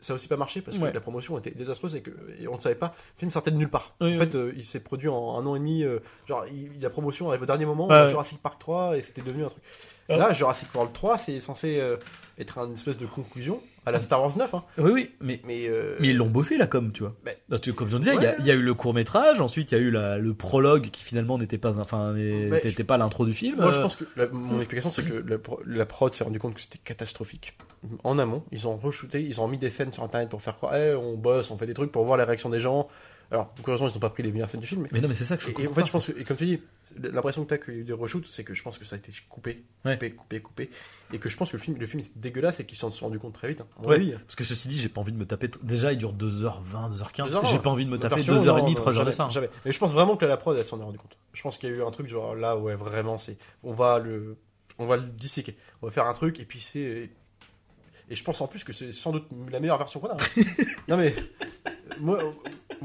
Ça a aussi pas marché parce que Ouais. la promotion était désastreuse et que et on ne savait pas. Le film sortait de nulle part. Oui, en oui. fait, euh, il s'est produit en un an et demi. euh, genre, il- la promotion arrive au dernier moment. Ouais. Jurassic Park 3 et c'était devenu un truc. Ah. Là, Jurassic World 3, c'est censé euh, être une espèce de conclusion à la Star Wars 9. Hein. Oui, oui, mais Mais, euh, Mais ils l'ont bossé là comme tu vois. Tu- comme je disais, il y a- Ouais. il y, a eu le court métrage, ensuite il y a eu la- le prologue qui finalement n'était pas, enfin, n'était je- pas l'intro du film. Moi, je Euh, pense que la- mon explication, c'est que la, pro- la prod s'est rendu compte que c'était catastrophique. En amont, ils ont re-shooté, ils ont mis des scènes sur internet pour faire quoi? Eh, on bosse, on fait des trucs pour voir les réactions des gens. Alors, beaucoup de gens, ils n'ont pas pris les meilleures scènes du film. Mais, non, mais c'est ça que je et, et comprends en fait, je pense que, et comme tu dis, l'impression que tu as qu'il y a eu des reshoots, c'est que je pense que ça a été coupé, Ouais. coupé, coupé, coupé. Et que je pense que le film, le film est dégueulasse et qu'ils s'en sont rendu compte très vite. hein, Ouais. avis. Parce que ceci dit, j'ai pas envie de me taper. Déjà, il dure 2h20, 2h15. Deux heures, J'ai pas envie de me taper Version, 2h30, non, 3h de jamais, ça. hein. jamais. Mais je pense vraiment que la prod, elle s'en est rendu compte. Je pense qu'il y a eu un truc genre là, ouais, vraiment, c'est, on va le, on va le disséquer. On va faire un truc et puis c'est, et je pense en plus que c'est sans doute la meilleure version qu'on a. hein. non mais, moi,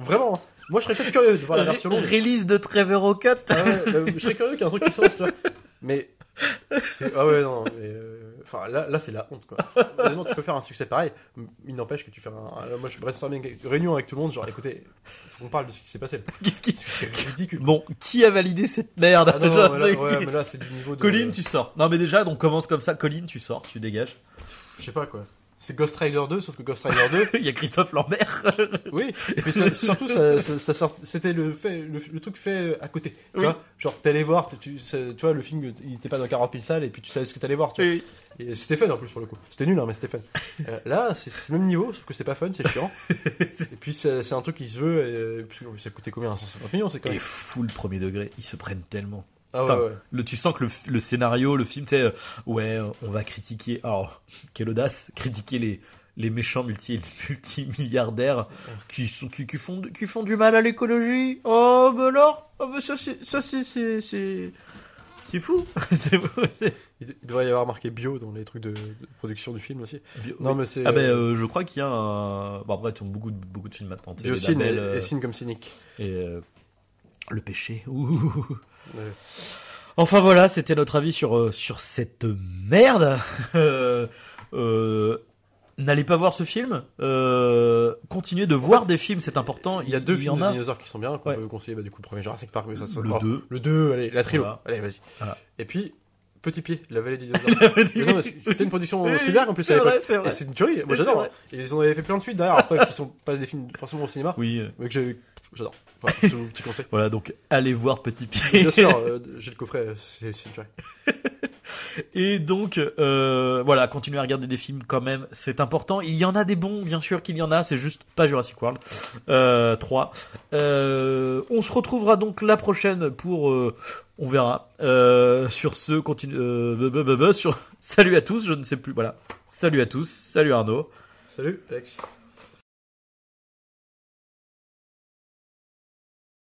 vraiment, hein. moi je serais peut-être curieux de voir la version longue. Release de Trevor O'Cut. Ah ouais, bah, je serais curieux qu'il y ait un truc qui sorte, tu vois. Mais, ah ouais, non, mais, euh, enfin, là, là c'est la honte, quoi. Honnêtement, tu peux faire un succès pareil, il n'empêche que tu fais un, moi je brainstorming, réunion avec tout le monde, genre, écoutez, faut qu'on parle de ce qui s'est passé. Qu'est-ce qui. C'est ridicule. Bon, qui a validé cette merde Ah non, Déjà, non, mais c'est là, ouais, qui mais là, c'est du niveau de. Colin, tu sors. Non, mais déjà, donc commence comme ça. Colin, tu sors, tu dégages. Je sais pas quoi. C'est Ghost Rider 2, sauf que Ghost Rider 2, Il y a Christophe Lambert. oui. Et puis ça- surtout, ça, ça, ça sort- c'était le, fait, le, le truc fait à côté. Tu Oui. vois, genre t'allais voir, tu, tu, ça- tu vois, le film, il était pas dans 40 000 salles, et puis tu savais ce que t'allais voir. Tu vois. Oui. Et c'était fun en plus pour le coup. C'était nul, hein, mais c'était fun. Euh, là, c'est le même niveau, sauf que c'est pas fun, c'est chiant. et puis c'est un truc qui se veut, et, euh, ça coûtait combien? 150 millions, c'est quand Et même. full premier degré. Ils se prennent tellement. Ah ouais, Enfin, ouais. Le, tu sens que le, le scénario, le film, tu sais, euh, ouais, euh, on va critiquer. Alors, quelle audace, critiquer les, les méchants multi, multimilliardaires qui, sont, qui, qui, font, qui font du mal à l'écologie. Oh, bah alors oh, bah ça, c'est, ça, c'est, c'est, c'est, c'est fou. Il devrait y avoir marqué bio dans les trucs de, de production du film aussi. Non, oui. mais c'est. Ah ben, euh, euh, je crois qu'il y a un. Bon, après, tu as beaucoup, de- beaucoup de films maintenant. Biocine et, euh, et Cine comme cynique. et, le péché. Ouh. Ouais. Enfin voilà, c'était notre avis sur euh, sur cette merde. Euh, euh, N'allez pas voir ce film. Euh, continuez de voir des films, c'est important. Il y a deux il y films en de a. dinosaures qui sont bien, qu'on Ouais. peut conseiller. Bah, du coup, le premier Jurassic Park, mais ça, ça Le oh, 2. Le 2, allez, la trio. Voilà. Allez, vas-y. Voilà. Et puis, Petit Pied, la vallée des dinosaures. C'était une production Oui, Spielberg en plus c'est vrai, c'est vrai. Et c'est une tuerie, moi j'adore. ils en avaient fait plein de suites derrière, après, qui sont pas des films forcément au cinéma, Oui, mais que j'ai- j'adore. Voilà, c'est mon petit conseil. voilà, donc allez voir Petit Pied. Bien sûr, euh, j'ai le coffret, c'est. Et donc, euh, voilà, continuez à regarder des films quand même, c'est important. Il y en a des bons, bien sûr qu'il y en a, c'est juste pas Jurassic World euh, 3. Euh, on se retrouvera donc la prochaine pour, euh, on verra. Euh, sur ce, continue, euh, sur, salut à tous, je ne sais plus, voilà. Salut à tous, salut Arnaud. Salut, Alex.